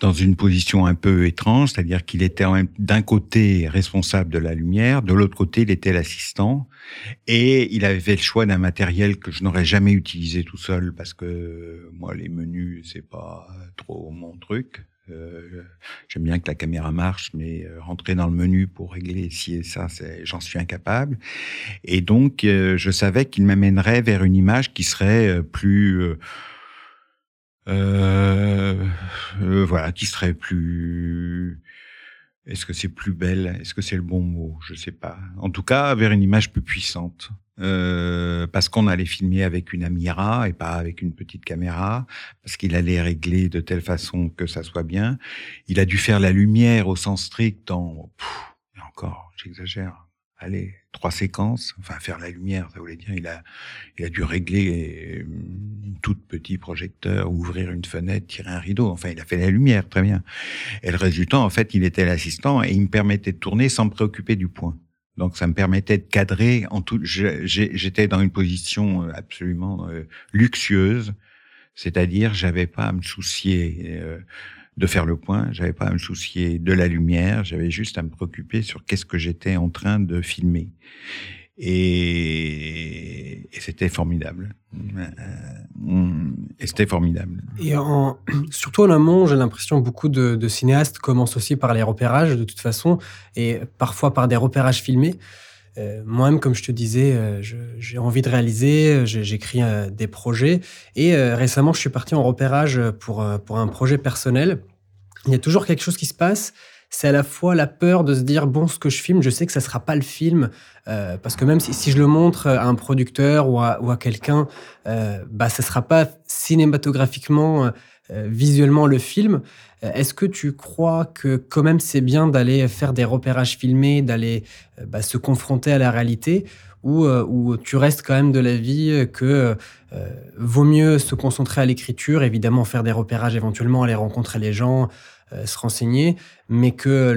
dans une position un peu étrange, c'est-à-dire qu'il était d'un côté responsable de la lumière, de l'autre côté, il était l'assistant, et il avait fait le choix d'un matériel que je n'aurais jamais utilisé tout seul, parce que moi, les menus, c'est pas trop mon truc. Euh, J'aime bien que la caméra marche, mais euh, rentrer dans le menu pour régler ci et ça, j'en suis incapable. Et donc, euh, je savais qu'il m'amènerait vers une image qui serait euh, plus... voilà, qui serait plus... Est-ce que c'est plus belle? Est-ce que c'est le bon mot? Je sais pas. En tout cas, vers une image plus puissante. Euh, parce qu'on allait filmer avec une Amira et pas avec une petite caméra, parce qu'il allait régler de telle façon que ça soit bien. Il a dû faire la lumière au sens strict en, encore, j'exagère, allez, trois séquences, enfin faire la lumière, ça voulait dire, il a, il a dû régler une toute petit projecteur, ouvrir une fenêtre, tirer un rideau, enfin il a fait la lumière, très bien. Et le résultat, en fait, il était l'assistant et il me permettait de tourner sans me préoccuper du point. Donc ça me permettait de cadrer en tout. J'étais dans une position euh, absolument euh, luxueuse, c'est-à-dire j'avais pas à me soucier euh, de faire le point, j'avais pas à me soucier de la lumière, j'avais juste à me préoccuper sur qu'est-ce que j'étais en train de filmer. Et, et c'était formidable. Et c'était formidable. Et surtout en amont, j'ai l'impression beaucoup de, cinéastes commencent aussi par les repérages de toute façon, et parfois par des repérages filmés. Euh, Moi-même, comme je te disais, euh, j'ai envie de réaliser, j'écris euh, des projets, et euh, récemment, je suis parti en repérage pour, pour un projet personnel. Il y a toujours quelque chose qui se passe, c'est à la fois la peur de se dire bon ce que je filme je sais que ça sera pas le film euh, parce que même si, si, je le montre à un producteur ou à, ou à quelqu'un euh, bah ça sera pas cinématographiquement euh, visuellement le film. Euh, est-ce que tu crois que quand même c'est bien d'aller faire des repérages filmés d'aller euh, bah, se confronter à la réalité ou, ou tu restes quand même de l'avis que vaut mieux se concentrer à l'écriture évidemment faire des repérages éventuellement aller rencontrer les gens euh, se renseigner, mais que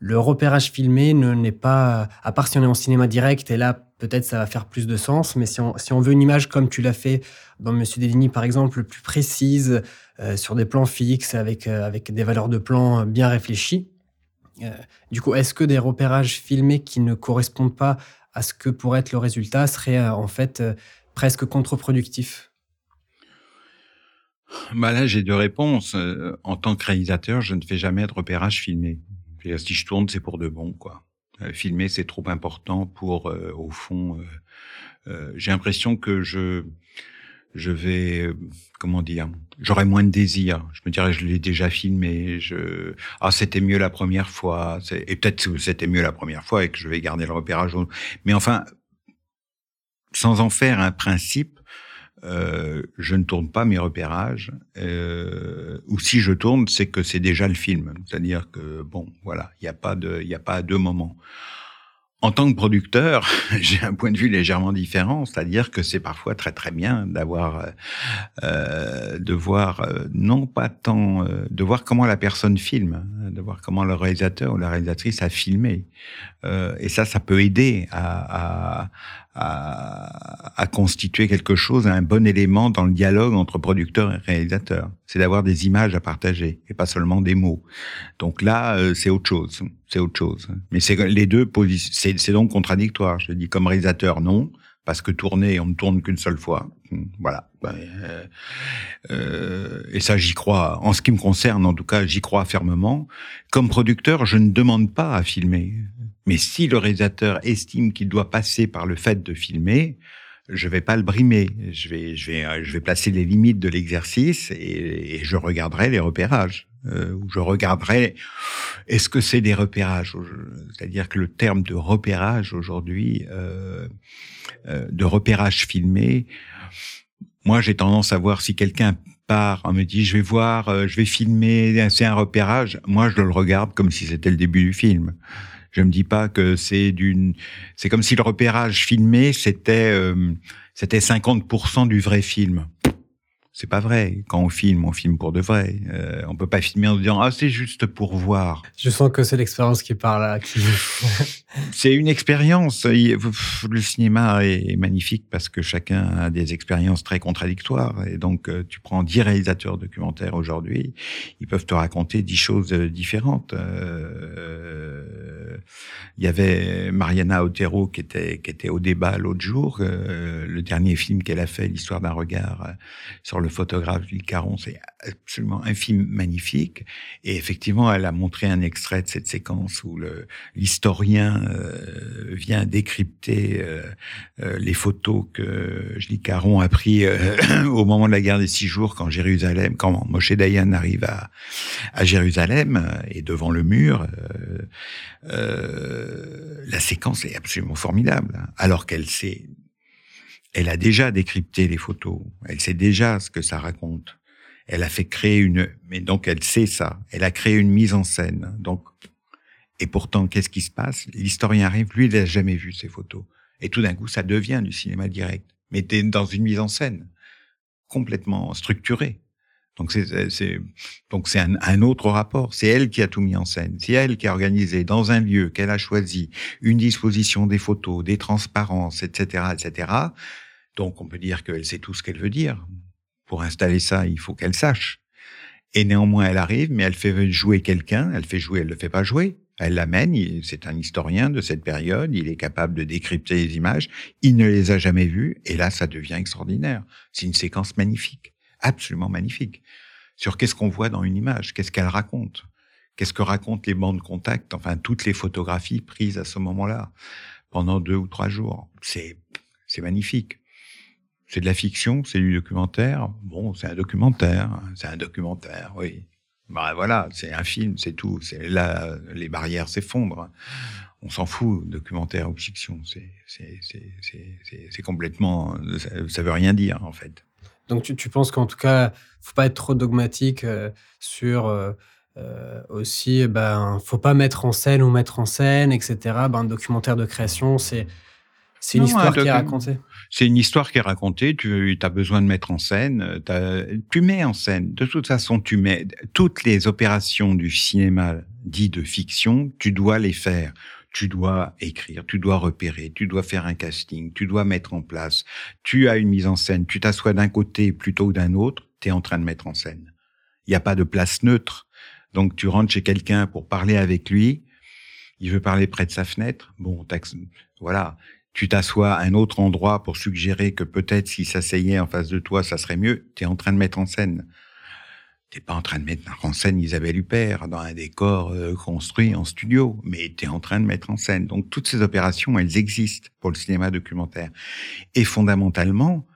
le, repérage filmé n'est pas, à part si on est en cinéma direct, et là peut-être ça va faire plus de sens, mais si on, veut une image comme tu l'as fait dans Monsieur Deligny par exemple, plus précise, euh, sur des plans fixes, avec, euh, avec des valeurs de plan bien réfléchies, euh, du coup, est-ce que des repérages filmés qui ne correspondent pas à ce que pourrait être le résultat seraient euh, en fait euh, presque contre-productifs? Bah là, j'ai deux réponses. Euh, en tant que réalisateur, je ne fais jamais de repérage filmé. Si je tourne, c'est pour de bon, quoi. Euh, filmer, c'est trop important pour, euh, au fond, euh, euh, j'ai l'impression que je, je vais, euh, comment dire, j'aurai moins de désir. Je me dirais, je l'ai déjà filmé. Je, ah, c'était mieux la première fois. Et peut-être que c'était mieux la première fois et que je vais garder le repérage. Mais enfin, sans en faire un principe, euh, je ne tourne pas mes repérages, euh, ou si je tourne, c'est que c'est déjà le film. C'est-à-dire que bon, voilà, il n'y a pas de, il a pas deux moments. En tant que producteur, j'ai un point de vue légèrement différent, c'est-à-dire que c'est parfois très très bien d'avoir, euh, de voir euh, non pas tant, euh, de voir comment la personne filme, hein, de voir comment le réalisateur ou la réalisatrice a filmé, et ça, ça peut aider à, à, à, à, constituer quelque chose, un bon élément dans le dialogue entre producteur et réalisateur. C'est d'avoir des images à partager et pas seulement des mots. Donc là, euh, c'est autre chose. C'est autre chose. Mais c'est les deux c'est donc contradictoire. Je dis comme réalisateur, non, parce que tourner, on ne tourne qu'une seule fois. Voilà. Euh, euh, et ça, j'y crois. En ce qui me concerne, en tout cas, j'y crois fermement. Comme producteur, je ne demande pas à filmer. Mais si le réalisateur estime qu'il doit passer par le fait de filmer, je vais pas le brimer. Je vais, je vais, je vais placer les limites de l'exercice et, et, je regarderai les repérages. Euh, je regarderai est-ce que c'est des repérages. C'est-à-dire que le terme de repérage aujourd'hui, euh, euh, de repérage filmé, moi j'ai tendance à voir si quelqu'un part, on me dit je vais voir, euh, je vais filmer, c'est un repérage. Moi je le regarde comme si c'était le début du film. Je me dis pas que c'est d'une, c'est comme si le repérage filmé c'était euh, c'était 50% du vrai film. C'est pas vrai. Quand on filme, on filme pour de vrai. Euh, on peut pas filmer en disant ah c'est juste pour voir. Je sens que c'est l'expérience qui parle. Qui... c'est une expérience. Le cinéma est magnifique parce que chacun a des expériences très contradictoires. Et donc euh, tu prends dix réalisateurs documentaires aujourd'hui, ils peuvent te raconter dix choses différentes. Euh, il y avait Mariana Otero qui était qui était au débat l'autre jour. Euh, le dernier film qu'elle a fait, l'histoire d'un regard sur le photographe Gilles Caron, c'est absolument un film magnifique. Et effectivement, elle a montré un extrait de cette séquence où l'historien euh, vient décrypter euh, euh, les photos que Gilles Caron a pris au moment de la guerre des six jours, quand Jérusalem, quand Moshe Dayan arrive à, à Jérusalem et devant le mur. la séquence est absolument formidable, hein. alors qu'elle sait elle a déjà décrypté les photos. Elle sait déjà ce que ça raconte. Elle a fait créer une, mais donc elle sait ça. Elle a créé une mise en scène. Donc, et pourtant, qu'est-ce qui se passe? L'historien arrive, lui, il n'a jamais vu ces photos. Et tout d'un coup, ça devient du cinéma direct. Mais dans une mise en scène complètement structurée. Donc c'est donc c'est un, un, autre rapport. C'est elle qui a tout mis en scène. C'est elle qui a organisé dans un lieu qu'elle a choisi une disposition des photos, des transparences, etc., etc. Donc on peut dire qu'elle sait tout ce qu'elle veut dire. Pour installer ça, il faut qu'elle sache. Et néanmoins, elle arrive, mais elle fait jouer quelqu'un. Elle fait jouer, elle le fait pas jouer. Elle l'amène. C'est un historien de cette période. Il est capable de décrypter les images. Il ne les a jamais vues. Et là, ça devient extraordinaire. C'est une séquence magnifique, absolument magnifique. Sur qu'est-ce qu'on voit dans une image, qu'est-ce qu'elle raconte, qu'est-ce que racontent les bandes contact, enfin toutes les photographies prises à ce moment-là pendant deux ou trois jours. C'est c'est magnifique. C'est de la fiction, c'est du documentaire. Bon, c'est un documentaire, c'est un documentaire, oui. Bah voilà, c'est un film, c'est tout. C'est là, les barrières s'effondrent. On s'en fout, documentaire ou fiction. C'est complètement, ça, ça, veut rien dire en fait. Donc tu, tu penses qu'en tout cas, faut pas être trop dogmatique euh, sur euh, euh, aussi, ben faut pas mettre en scène ou mettre en scène, etc. Ben un documentaire de création, c'est c'est une histoire qui est racontée. C'est une histoire qui est racontée. Tu as besoin de mettre en scène. Tu mets en scène. De toute façon, tu mets toutes les opérations du cinéma dit de fiction. Tu dois les faire. Tu dois écrire, tu dois repérer, tu dois faire un casting, tu dois mettre en place. Tu as une mise en scène. Tu t'assois d'un côté plutôt que d'un autre. Tu es en train de mettre en scène. Il n'y a pas de place neutre. Donc tu rentres chez quelqu'un pour parler avec lui. Il veut parler près de sa fenêtre. Bon, voilà tu t'assois à un autre endroit pour suggérer que peut-être s'il s'asseyait en face de toi, ça serait mieux, tu es en train de mettre en scène. T'es pas en train de mettre en scène Isabelle Huppert dans un décor euh, construit en studio, mais tu es en train de mettre en scène. Donc toutes ces opérations, elles existent pour le cinéma documentaire. Et fondamentalement,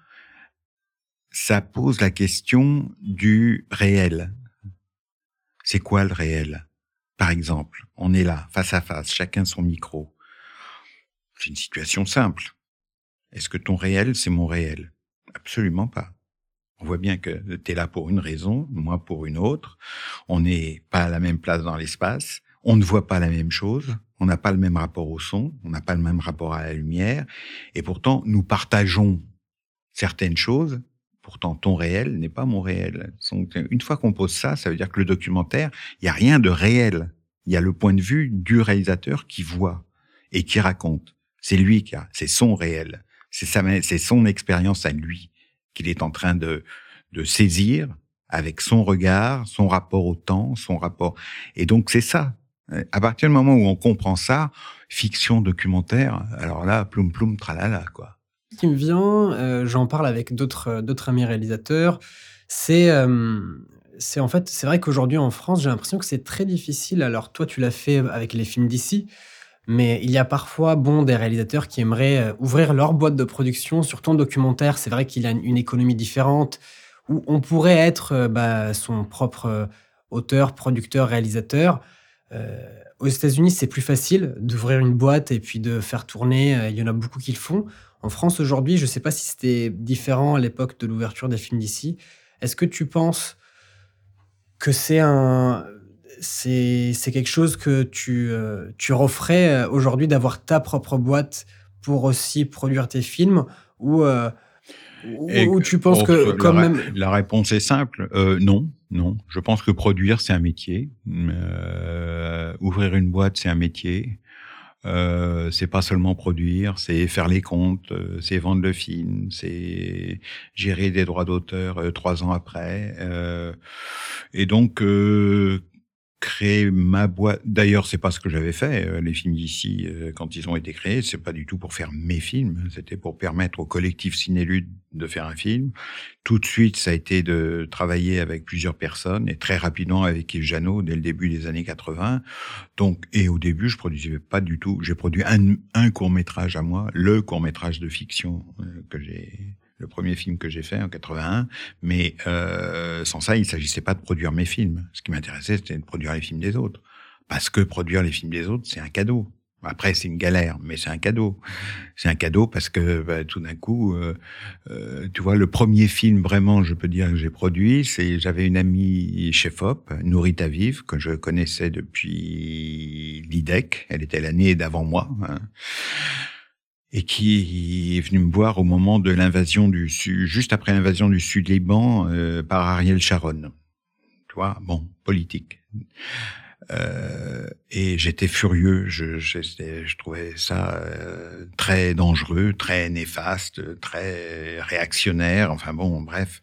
ça pose la question du réel. C'est quoi le réel? Par exemple, on est là, face à face, chacun son micro. C'est une situation simple. Est-ce que ton réel, c'est mon réel? Absolument pas. On voit bien que tu es là pour une raison, moi pour une autre. On n'est pas à la même place dans l'espace. On ne voit pas la même chose. On n'a pas le même rapport au son. On n'a pas le même rapport à la lumière. Et pourtant, nous partageons certaines choses. Pourtant, ton réel n'est pas mon réel. une fois qu'on pose ça, ça veut dire que le documentaire, il n'y a rien de réel. Il y a le point de vue du réalisateur qui voit et qui raconte. C'est lui qui a, c'est son réel, c'est c'est son expérience à lui qu'il est en train de, de saisir avec son regard, son rapport au temps, son rapport. Et donc c'est ça. À partir du moment où on comprend ça, fiction, documentaire, alors là, ploum ploum, tralala, quoi. Ce qui me vient, euh, j'en parle avec d'autres d'autres amis réalisateurs, c'est euh, c'est en fait, c'est vrai qu'aujourd'hui en France, j'ai l'impression que c'est très difficile. Alors toi, tu l'as fait avec les films d'ici, mais il y a parfois bon, des réalisateurs qui aimeraient euh, ouvrir leur boîte de production, surtout en documentaire. C'est vrai qu'il a une économie différente, où on pourrait être euh, bah, son propre euh, auteur, producteur, réalisateur. aux États-Unis, c'est plus facile d'ouvrir une boîte et puis de faire tourner. Il y en a beaucoup qui le font. En France, aujourd'hui, je ne sais pas si c'était différent à l'époque de l'ouverture des films d'ici. Est-ce que tu penses que c'est un c'est quelque chose que tu, euh, tu referais euh, aujourd'hui d'avoir ta propre boîte pour aussi produire tes films ou, euh, ou, tu penses que quand la, même... La réponse est simple, non, non. Je pense que produire, c'est un métier. ouvrir une boîte, c'est un métier. Euh, c'est pas seulement produire, c'est faire les comptes, c'est vendre le film, c'est gérer des droits d'auteur trois ans après. et donc, créer ma boîte. D'ailleurs, c'est pas ce que j'avais fait. Euh, les films d'ici, euh, quand ils ont été créés, c'est pas du tout pour faire mes films. C'était pour permettre au collectif Cinélude de faire un film. Tout de suite, ça a été de travailler avec plusieurs personnes et très rapidement avec Yves Janot dès le début des années 80. Donc, et au début, je produisais pas du tout. J'ai produit un, un court métrage à moi, le court métrage de fiction euh, que j'ai le premier film que j'ai fait en 81. Mais euh, sans ça, il ne s'agissait pas de produire mes films. Ce qui m'intéressait, c'était de produire les films des autres. Parce que produire les films des autres, c'est un cadeau. Après, c'est une galère, mais c'est un cadeau. C'est un cadeau parce que bah, tout d'un coup, euh, euh, tu vois, le premier film vraiment, je peux dire que j'ai produit, c'est j'avais une amie chef-op, Nourita Vive, que je connaissais depuis l'IDEC. Elle était l'année d'avant moi. Hein et qui est venu me voir au moment de l'invasion du sud, juste après l'invasion du Sud-Liban euh, par Ariel Sharon. Tu vois, bon, politique. Euh, et j'étais furieux. Je, je, je, trouvais ça euh, très dangereux, très néfaste, très réactionnaire. Enfin bon, bref.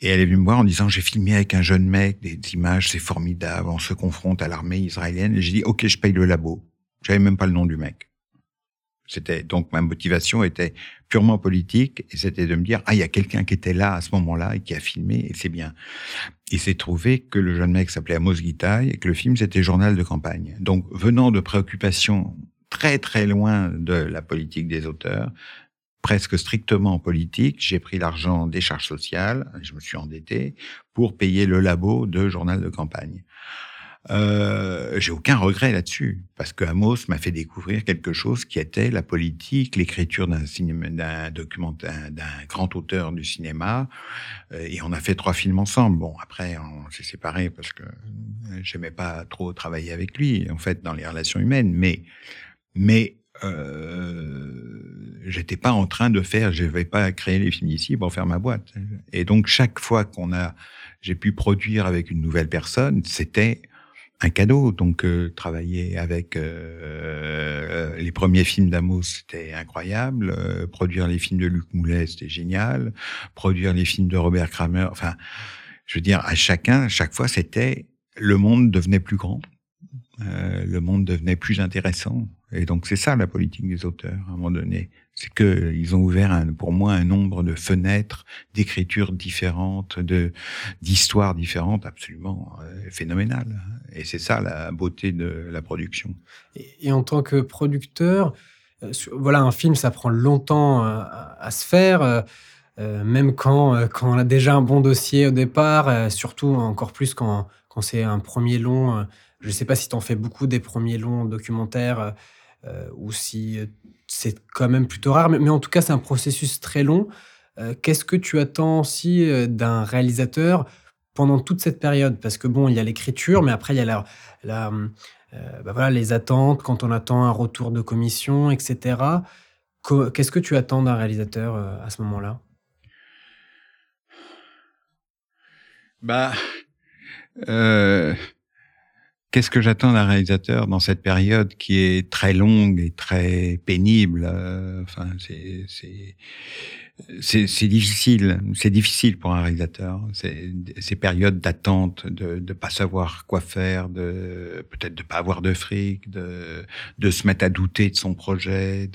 Et elle est venue me voir en disant j'ai filmé avec un jeune mec des images, c'est formidable. On se confronte à l'armée israélienne. Et j'ai dit ok, je paye le labo. J'avais même pas le nom du mec. C'était donc ma motivation était purement politique et c'était de me dire ah il y a quelqu'un qui était là à ce moment-là et qui a filmé et c'est bien. Il s'est trouvé que le jeune mec s'appelait Amos Guitaille et que le film c'était Journal de campagne. Donc venant de préoccupations très très loin de la politique des auteurs, presque strictement politique, j'ai pris l'argent des charges sociales, je me suis endetté pour payer le labo de Journal de campagne. Euh, j'ai aucun regret là-dessus, parce que Amos m'a fait découvrir quelque chose qui était la politique, l'écriture d'un d'un documentaire, d'un grand auteur du cinéma, euh, et on a fait trois films ensemble. Bon, après, on s'est séparés parce que j'aimais pas trop travailler avec lui, en fait, dans les relations humaines, mais, mais euh, j'étais pas en train de faire, je vais pas créer les films ici pour faire ma boîte. Et donc chaque fois qu'on a, j'ai pu produire avec une nouvelle personne, c'était un cadeau. Donc euh, travailler avec euh, euh, les premiers films d'Amos, c'était incroyable. produire les films de Luc Moulet, c'était génial. Produire les films de Robert Kramer, enfin, je veux dire, à chacun, à chaque fois, c'était le monde devenait plus grand, le monde devenait plus intéressant. Et donc c'est ça la politique des auteurs à un moment donné c'est qu'ils ont ouvert pour moi un nombre de fenêtres d'écriture différentes, de d'histoires différentes, absolument euh, phénoménales. Et c'est ça la beauté de la production. Et, en tant que producteur, euh, voilà, un film, ça prend longtemps euh, à, se faire. même quand, quand on a déjà un bon dossier au départ, surtout encore plus quand, quand c'est un premier long. je ne sais pas si tu en fais beaucoup des premiers longs documentaires ou si c'est quand même plutôt rare, mais, en tout cas, c'est un processus très long. Euh, qu'est-ce que tu attends aussi euh, d'un réalisateur pendant toute cette période? Parce que bon, il y a l'écriture, mais après, il y a euh, bah les attentes, quand on attend un retour de commission, etc. Qu'est-ce que tu attends d'un réalisateur à ce moment-là? Bah, Qu'est-ce que j'attends d'un réalisateur dans cette période qui est très longue et très pénible euh, Enfin, c'est difficile. C'est difficile pour un réalisateur. Ces périodes d'attente, de ne pas savoir quoi faire, de peut-être de pas avoir de fric, de de se mettre à douter de son projet.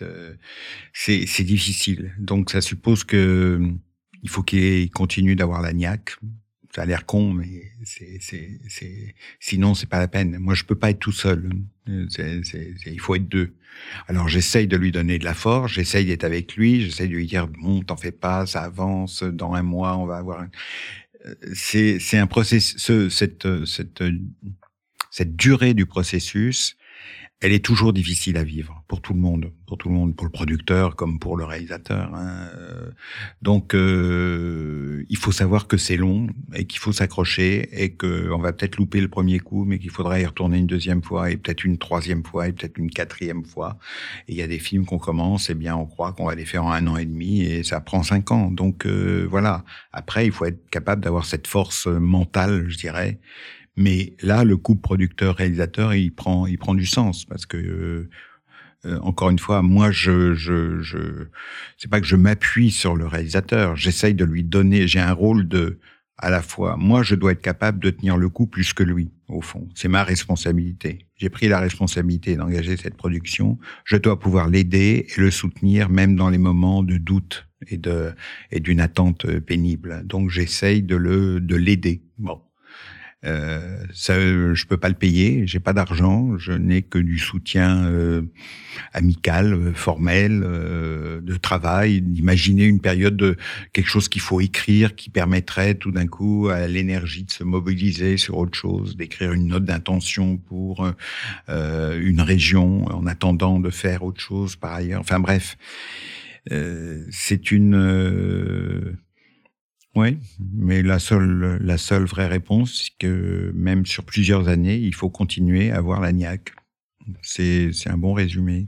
C'est difficile. Donc ça suppose que il faut qu'il continue d'avoir la niaque, ça a l'air con, mais c'est, c'est, c'est, sinon c'est pas la peine. Moi, je peux pas être tout seul. C'est, c'est, il faut être deux. Alors, j'essaye de lui donner de la force, j'essaye d'être avec lui, j'essaye de lui dire bon, t'en fais pas, ça avance. Dans un mois, on va avoir. C'est, c'est un processus. Cette, cette, cette durée du processus, elle est toujours difficile à vivre pour tout le monde, pour tout le monde, pour le producteur comme pour le réalisateur. Hein. Donc, euh, il faut savoir que c'est long et qu'il faut s'accrocher et qu'on va peut-être louper le premier coup, mais qu'il faudra y retourner une deuxième fois et peut-être une troisième fois et peut-être une quatrième fois. Et il y a des films qu'on commence, et bien on croit qu'on va les faire en un an et demi et ça prend cinq ans. Donc euh, voilà. Après, il faut être capable d'avoir cette force mentale, je dirais, mais là, le couple producteur-réalisateur, il prend, il prend du sens parce que euh, euh, encore une fois, moi, je, je, je, c'est pas que je m'appuie sur le réalisateur. J'essaye de lui donner. J'ai un rôle de à la fois, moi, je dois être capable de tenir le coup plus que lui, au fond. C'est ma responsabilité. J'ai pris la responsabilité d'engager cette production. Je dois pouvoir l'aider et le soutenir, même dans les moments de doute et de et d'une attente pénible. Donc, j'essaye de le de l'aider. Bon. Euh, ça, je peux pas le payer, j'ai pas d'argent, je n'ai que du soutien euh, amical, euh, formel, euh, de travail. D'imaginer une période de quelque chose qu'il faut écrire, qui permettrait tout d'un coup à l'énergie de se mobiliser sur autre chose, d'écrire une note d'intention pour euh, une région en attendant de faire autre chose par ailleurs. Enfin bref, c'est une oui, mais la seule, la seule vraie réponse, c'est que même sur plusieurs années, il faut continuer à avoir la niaque. C'est un bon résumé.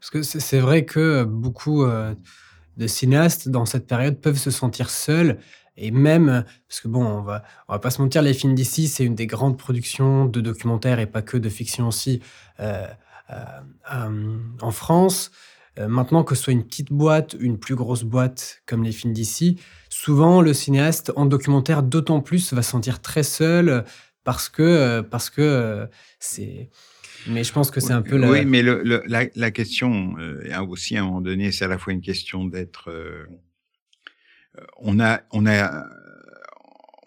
Parce que c'est vrai que beaucoup euh, de cinéastes dans cette période peuvent se sentir seuls et même, parce que bon, on va, on va pas se mentir, les films d'ici, c'est une des grandes productions de documentaires et pas que de fiction aussi euh, euh, en France. Euh, maintenant, que ce soit une petite boîte, une plus grosse boîte comme les films d'ici, souvent le cinéaste en documentaire d'autant plus va se sentir très seul parce que euh, parce que euh, c'est mais je pense que c'est un peu la... Oui, mais la, la, question aussi à un moment donné, c'est à la fois une question d'être. on a, on a,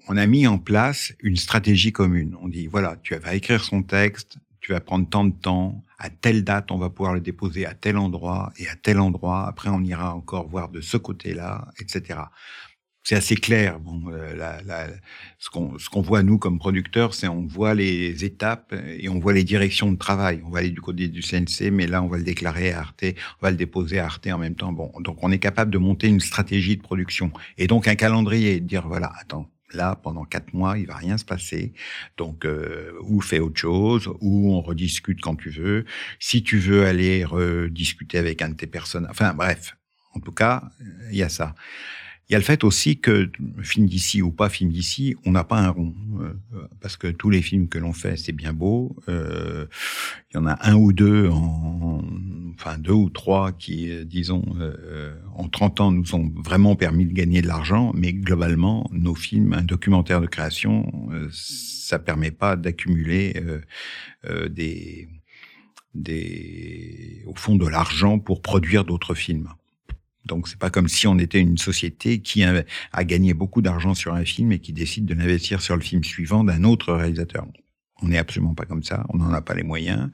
on a mis en place une stratégie commune. On dit voilà, tu vas écrire son texte, tu vas prendre tant de temps, à telle date on va pouvoir le déposer à tel endroit et à tel endroit. Après on ira encore voir de ce côté-là, etc. C'est assez clair. Bon, euh, la, la, ce qu'on qu'on voit nous comme producteurs, c'est on voit les étapes et on voit les directions de travail. On va aller du côté du CNC, mais là on va le déclarer à Arte, on va le déposer à Arte en même temps. Bon, donc on est capable de monter une stratégie de production et donc un calendrier, de dire voilà, attends, Là, pendant quatre mois, il va rien se passer. Donc, euh, ou fais autre chose, ou on rediscute quand tu veux. Si tu veux aller rediscuter avec un de tes personnes, enfin bref, en tout cas, il y a ça. Il y a le fait aussi que, film d'ici ou pas film d'ici, on n'a pas un rond. Euh, parce que tous les films que l'on fait, c'est bien beau. Euh, il y en a un ou deux, en, enfin deux ou trois qui, euh, disons, euh, en 30 ans, nous ont vraiment permis de gagner de l'argent. Mais globalement, nos films, un documentaire de création, ça permet pas d'accumuler des, des, au fond, de l'argent pour produire d'autres films. Donc c'est pas comme si on était une société qui a, gagné beaucoup d'argent sur un film et qui décide de l'investir sur le film suivant d'un autre réalisateur. On n'est absolument pas comme ça, on n'en a pas les moyens.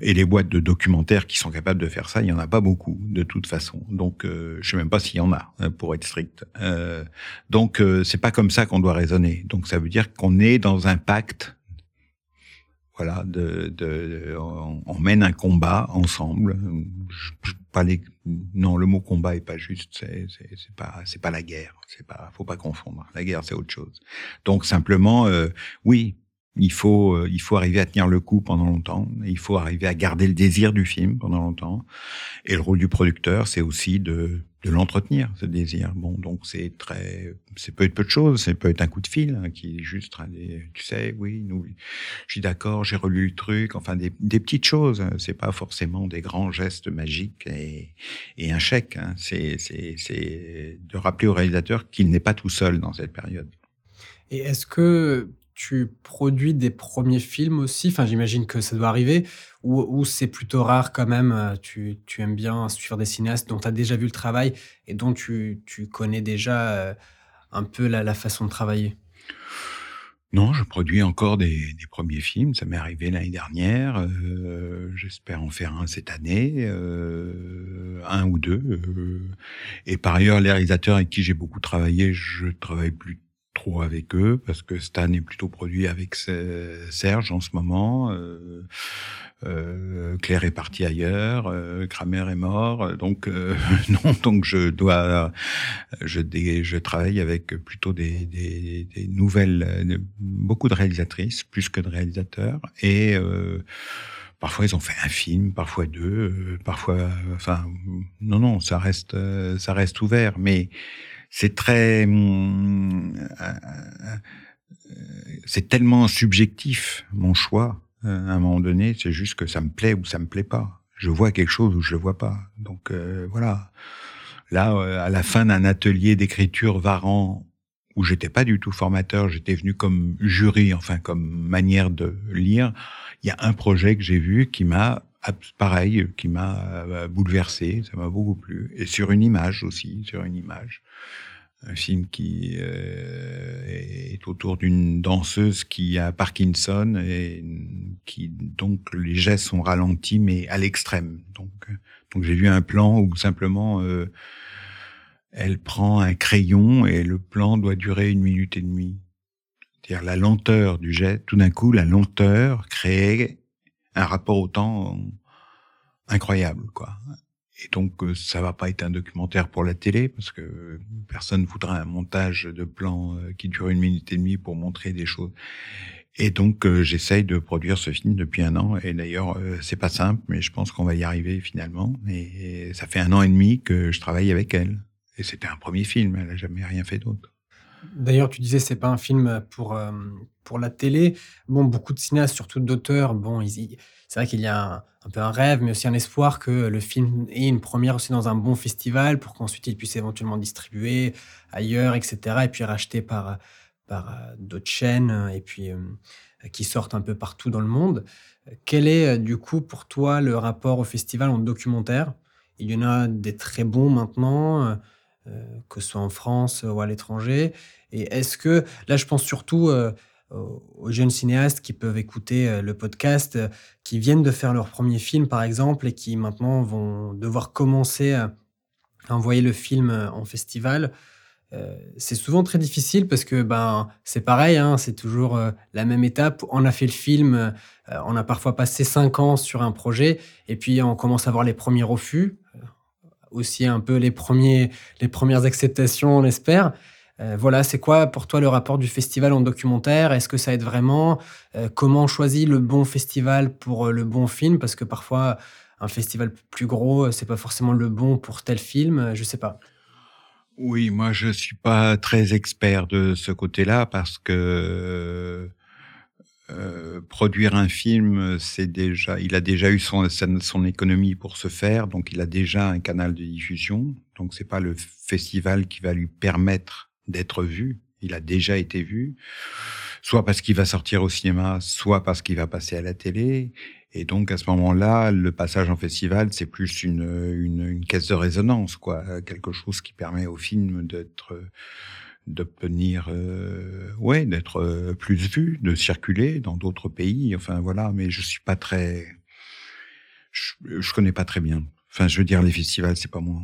Et les boîtes de documentaires qui sont capables de faire ça, il y en a pas beaucoup de toute façon. Donc euh, je sais même pas s'il y en a hein, pour être strict. Euh, donc euh, c'est pas comme ça qu'on doit raisonner. Donc ça veut dire qu'on est dans un pacte voilà, de, de, on, mène un combat ensemble. Pas non, le mot combat est pas juste. C'est, c'est, pas, c'est pas la guerre. C'est pas, faut pas confondre. La guerre, c'est autre chose. Donc simplement, euh, oui, il faut, euh, il faut arriver à tenir le coup pendant longtemps. Il faut arriver à garder le désir du film pendant longtemps. Et le rôle du producteur, c'est aussi de de l'entretenir, ce désir. Bon, donc c'est très, c'est peut être peu de choses, c'est peut être un coup de fil hein, qui est juste, tu sais, oui, je suis d'accord, j'ai relu le truc, enfin des, des petites choses. Hein. C'est pas forcément des grands gestes magiques et, et un chèque. Hein. C'est, c'est, c'est de rappeler au réalisateur qu'il n'est pas tout seul dans cette période. Et est-ce que tu produis des premiers films aussi? Enfin, j'imagine que ça doit arriver. Ou, c'est plutôt rare quand même euh, tu, aimes bien suivre des cinéastes dont tu as déjà vu le travail et dont tu, connais déjà euh, un peu la, façon de travailler? Non, je produis encore des, premiers films. Ça m'est arrivé l'année dernière. Euh, j'espère en faire un cette année, un ou deux. et par ailleurs, les réalisateurs avec qui j'ai beaucoup travaillé, je travaille plus avec eux parce que Stan est plutôt produit avec Serge en ce moment. Euh, euh, Claire est partie ailleurs, euh, Kramer est mort, donc euh, non, donc je dois, je, je travaille avec plutôt des, des, des nouvelles, beaucoup de réalisatrices plus que de réalisateurs et euh, Parfois, ils ont fait un film, parfois deux, parfois, enfin, non, non, ça reste, ça reste ouvert. Mais c'est très, hum, euh, euh, c'est tellement subjectif mon choix. Euh, à un moment donné, c'est juste que ça me plaît ou ça me plaît pas. Je vois quelque chose ou je le vois pas. Donc voilà. Là, à la fin d'un atelier d'écriture Varan où j'étais pas du tout formateur, j'étais venu comme jury, enfin comme manière de lire. Il y a un projet que j'ai vu qui m'a pareil, qui m'a euh, bouleversé, ça m'a beaucoup plu, et sur une image aussi, sur une image un film qui euh, est autour d'une danseuse qui a Parkinson et qui donc les gestes sont ralentis mais à l'extrême. Donc donc j'ai vu un plan où simplement euh, elle prend un crayon et le plan doit durer une minute et demie. C'est-à-dire la lenteur du geste, tout d'un coup la lenteur crée un rapport au temps incroyable quoi. Et donc, euh, ça va pas être un documentaire pour la télé, parce que personne voudra un montage de plans euh, qui dure une minute et demie pour montrer des choses. Et donc, euh, j'essaye de produire ce film depuis un an. Et d'ailleurs, c'est pas simple, mais je pense qu'on va y arriver finalement. Et, ça fait un an et demi que je travaille avec elle. Et c'était un premier film. Elle a jamais rien fait d'autre. D'ailleurs, tu disais c'est pas un film pour pour la télé. Bon, beaucoup de cinéastes, surtout d'auteurs, bon, c'est vrai qu'il y a un, peu un rêve, mais aussi un espoir que le film ait une première aussi dans un bon festival pour qu'ensuite il puisse éventuellement distribuer ailleurs, etc. Et puis racheter par, par euh, d'autres chaînes euh, et puis euh, qui sortent un peu partout dans le monde. Quel est du coup pour toi le rapport au festival en documentaire? Il y en a des très bons maintenant, que ce soit en France ou à l'étranger. Et est-ce que, là je pense surtout aux jeunes cinéastes qui peuvent écouter euh, le podcast, euh, qui viennent de faire leur premier film, par exemple, et qui maintenant vont devoir commencer à envoyer le film euh, en festival. c'est souvent très difficile parce que ben c'est pareil, hein, c'est toujours la même étape. On a fait le film, on a parfois passé cinq ans sur un projet, et puis on commence à voir les premiers refus, aussi un peu les premiers, les premières acceptations, on espère. Euh, voilà, c'est quoi pour toi le rapport du festival en documentaire? Est-ce que ça aide vraiment? Euh, Comment on choisit le bon festival pour euh, le bon film? Parce que parfois, un festival plus gros, c'est pas forcément le bon pour tel film. Je sais pas. Oui, moi je suis pas très expert de ce côté-là parce que produire un film, c'est déjà, il a déjà eu son, son économie pour se faire, donc il a déjà un canal de diffusion. Donc c'est pas le festival qui va lui permettre d'être vu. Il a déjà été vu, soit parce qu'il va sortir au cinéma, soit parce qu'il va passer à la télé. Et donc à ce moment-là, le passage en festival, c'est plus une, une, caisse de résonance, quoi, quelque chose qui permet au film d'être d'obtenir, euh, ouais, d'être euh, plus vu, de circuler dans d'autres pays. Enfin voilà, mais je suis pas très, je, je connais pas très bien. Enfin, je veux dire, les festivals, c'est pas moi.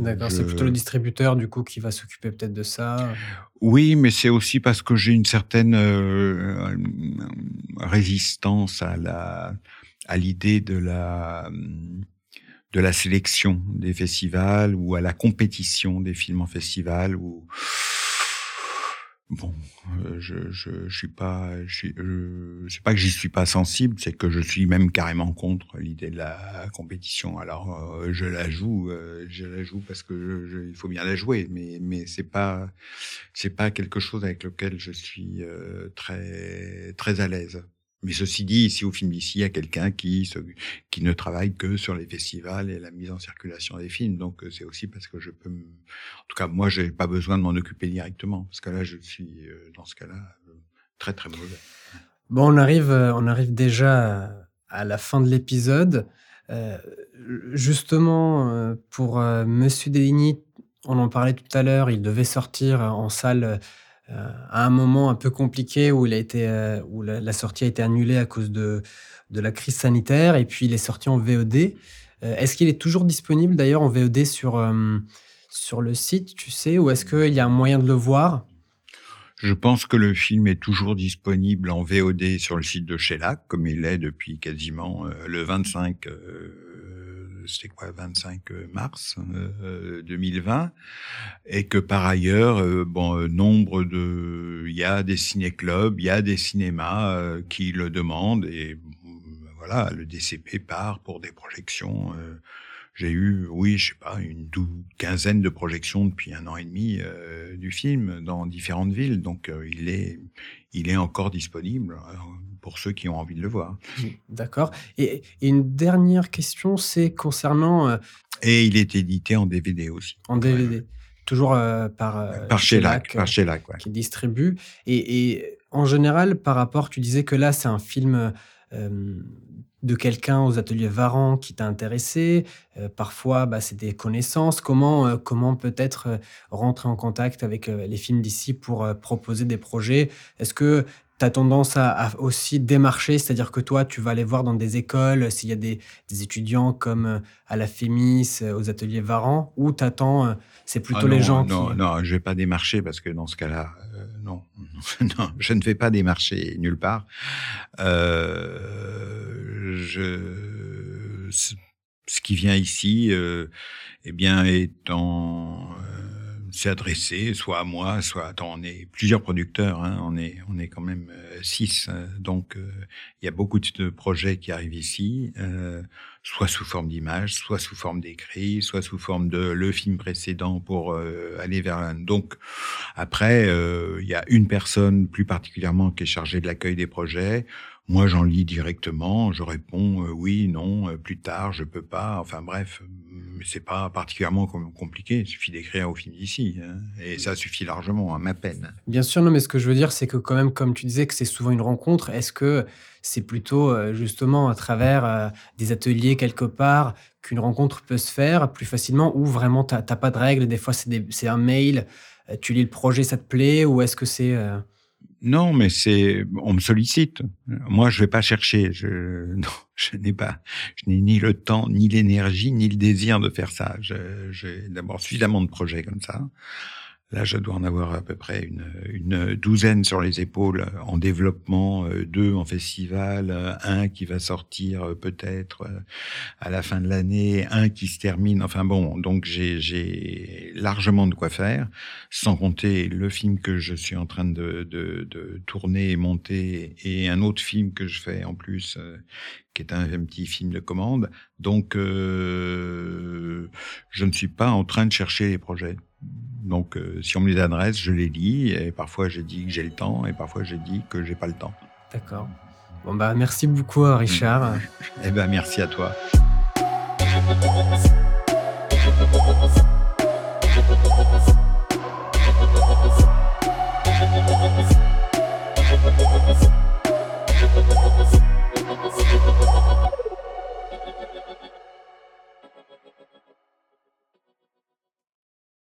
D'accord, c'est plutôt le distributeur, du coup, qui va s'occuper peut-être de ça. Oui, mais c'est aussi parce que j'ai une certaine euh, résistance à la à l'idée de la de la sélection des festivals ou à la compétition des films en festival ou Bon, euh, je, je, je suis pas, je, sais pas que j'y suis pas sensible, c'est que je suis même carrément contre l'idée de la compétition. Alors, euh, je la joue, euh, je la joue parce que je, il faut bien la jouer, mais mais c'est pas, c'est pas quelque chose avec lequel je suis très très à l'aise. Mais ceci dit, ici au film d'ici, il y a quelqu'un qui, ne travaille que sur les festivals et la mise en circulation des films. Donc euh, c'est aussi parce que je peux, en tout cas moi, j'ai pas besoin de m'en occuper directement, parce que là, je suis euh, dans ce cas-là euh, très très mauvais. Bon, on arrive, on arrive déjà à la fin de l'épisode. justement, pour Monsieur Deligny, on en parlait tout à l'heure, il devait sortir en salle à un moment un peu compliqué où, euh, la, sortie a été annulée à cause de, la crise sanitaire et puis il est sorti en VOD. Euh, est-ce qu'il est toujours disponible d'ailleurs en VOD sur, sur le site, tu sais, ou est-ce qu'il y a un moyen de le voir? Je pense que le film est toujours disponible en VOD sur le site de Shellac, comme il est depuis quasiment le 25 c'était quoi, 25 euh, mars 2020, euh, et que par ailleurs, euh, bon, nombre de, il y a des ciné-clubs, il y a des cinémas qui le demandent, et voilà, le DCP part pour des projections. j'ai eu, oui, je sais pas, une quinzaine de projections depuis un an et demi du film dans différentes villes. Donc, il est, il est encore disponible pour ceux qui ont envie de le voir. D'accord. Et, une dernière question, c'est concernant... Euh, et il est édité en DVD aussi. En DVD. toujours par, par Shellac, par Shellac, qui distribue. Et, et, en général, par rapport, tu disais que là, c'est un film de quelqu'un aux ateliers Varan qui t'a intéressé. Euh, parfois, bah, c'est des connaissances. Comment, euh, comment peut-être euh, rentrer en contact avec les films d'ici pour proposer des projets? Est-ce que tu as tendance à, aussi démarcher, c'est-à-dire que toi, tu vas aller voir dans des écoles s'il y a des, étudiants comme à la Fémis, aux ateliers Varan, ou t'attends, c'est plutôt ah les gens non, qui... Non, je vais pas démarcher parce que dans ce cas-là, non, non, je ne vais pas démarcher nulle part. Euh, je, ce qui vient ici, euh, eh bien, est en s'est adressé soit à moi, soit attends, on est plusieurs producteurs, hein, on est on est quand même euh, six, euh, donc euh, il y a beaucoup de projets qui arrivent ici, soit sous forme d'images, soit sous forme d'écrit, soit sous forme de le film précédent pour aller vers un. Donc après, il y a une personne plus particulièrement qui est chargée de l'accueil des projets. Moi, j'en lis directement, je réponds euh, oui, non, euh, plus tard, je peux pas. Enfin bref, euh, c'est pas particulièrement compliqué. Il suffit d'écrire au film d'ici, hein, et ça suffit largement à ma peine. Bien sûr, non, mais ce que je veux dire, c'est que quand même, comme tu disais, que c'est souvent une rencontre. Est-ce que c'est plutôt justement à travers des ateliers quelque part qu'une rencontre peut se faire plus facilement, ou vraiment t'as pas de règles Des fois, c'est un mail, tu lis le projet, ça te plaît, ou est-ce que c'est non, mais c'est, on me sollicite. Moi, je vais pas chercher. Je, non, je n'ai pas, je n'ai ni le temps, ni l'énergie, ni le désir de faire ça. J'ai d'abord suffisamment de projets comme ça. Là, je dois en avoir à peu près une, une douzaine sur les épaules en développement, euh, deux en festival, euh, un qui va sortir euh, peut-être à la fin de l'année, un qui se termine. Enfin bon, donc j'ai largement de quoi faire, sans compter le film que je suis en train de, de, de tourner et monter et un autre film que je fais en plus qui est un, petit film de commande. Donc, euh, je ne suis pas en train de chercher les projets. Donc, euh, si on me les adresse, je les lis. Et parfois, je dis que j'ai le temps, et parfois, je dis que j'ai pas le temps. D'accord. Bon bah, merci beaucoup, Richard. eh ben, merci à toi.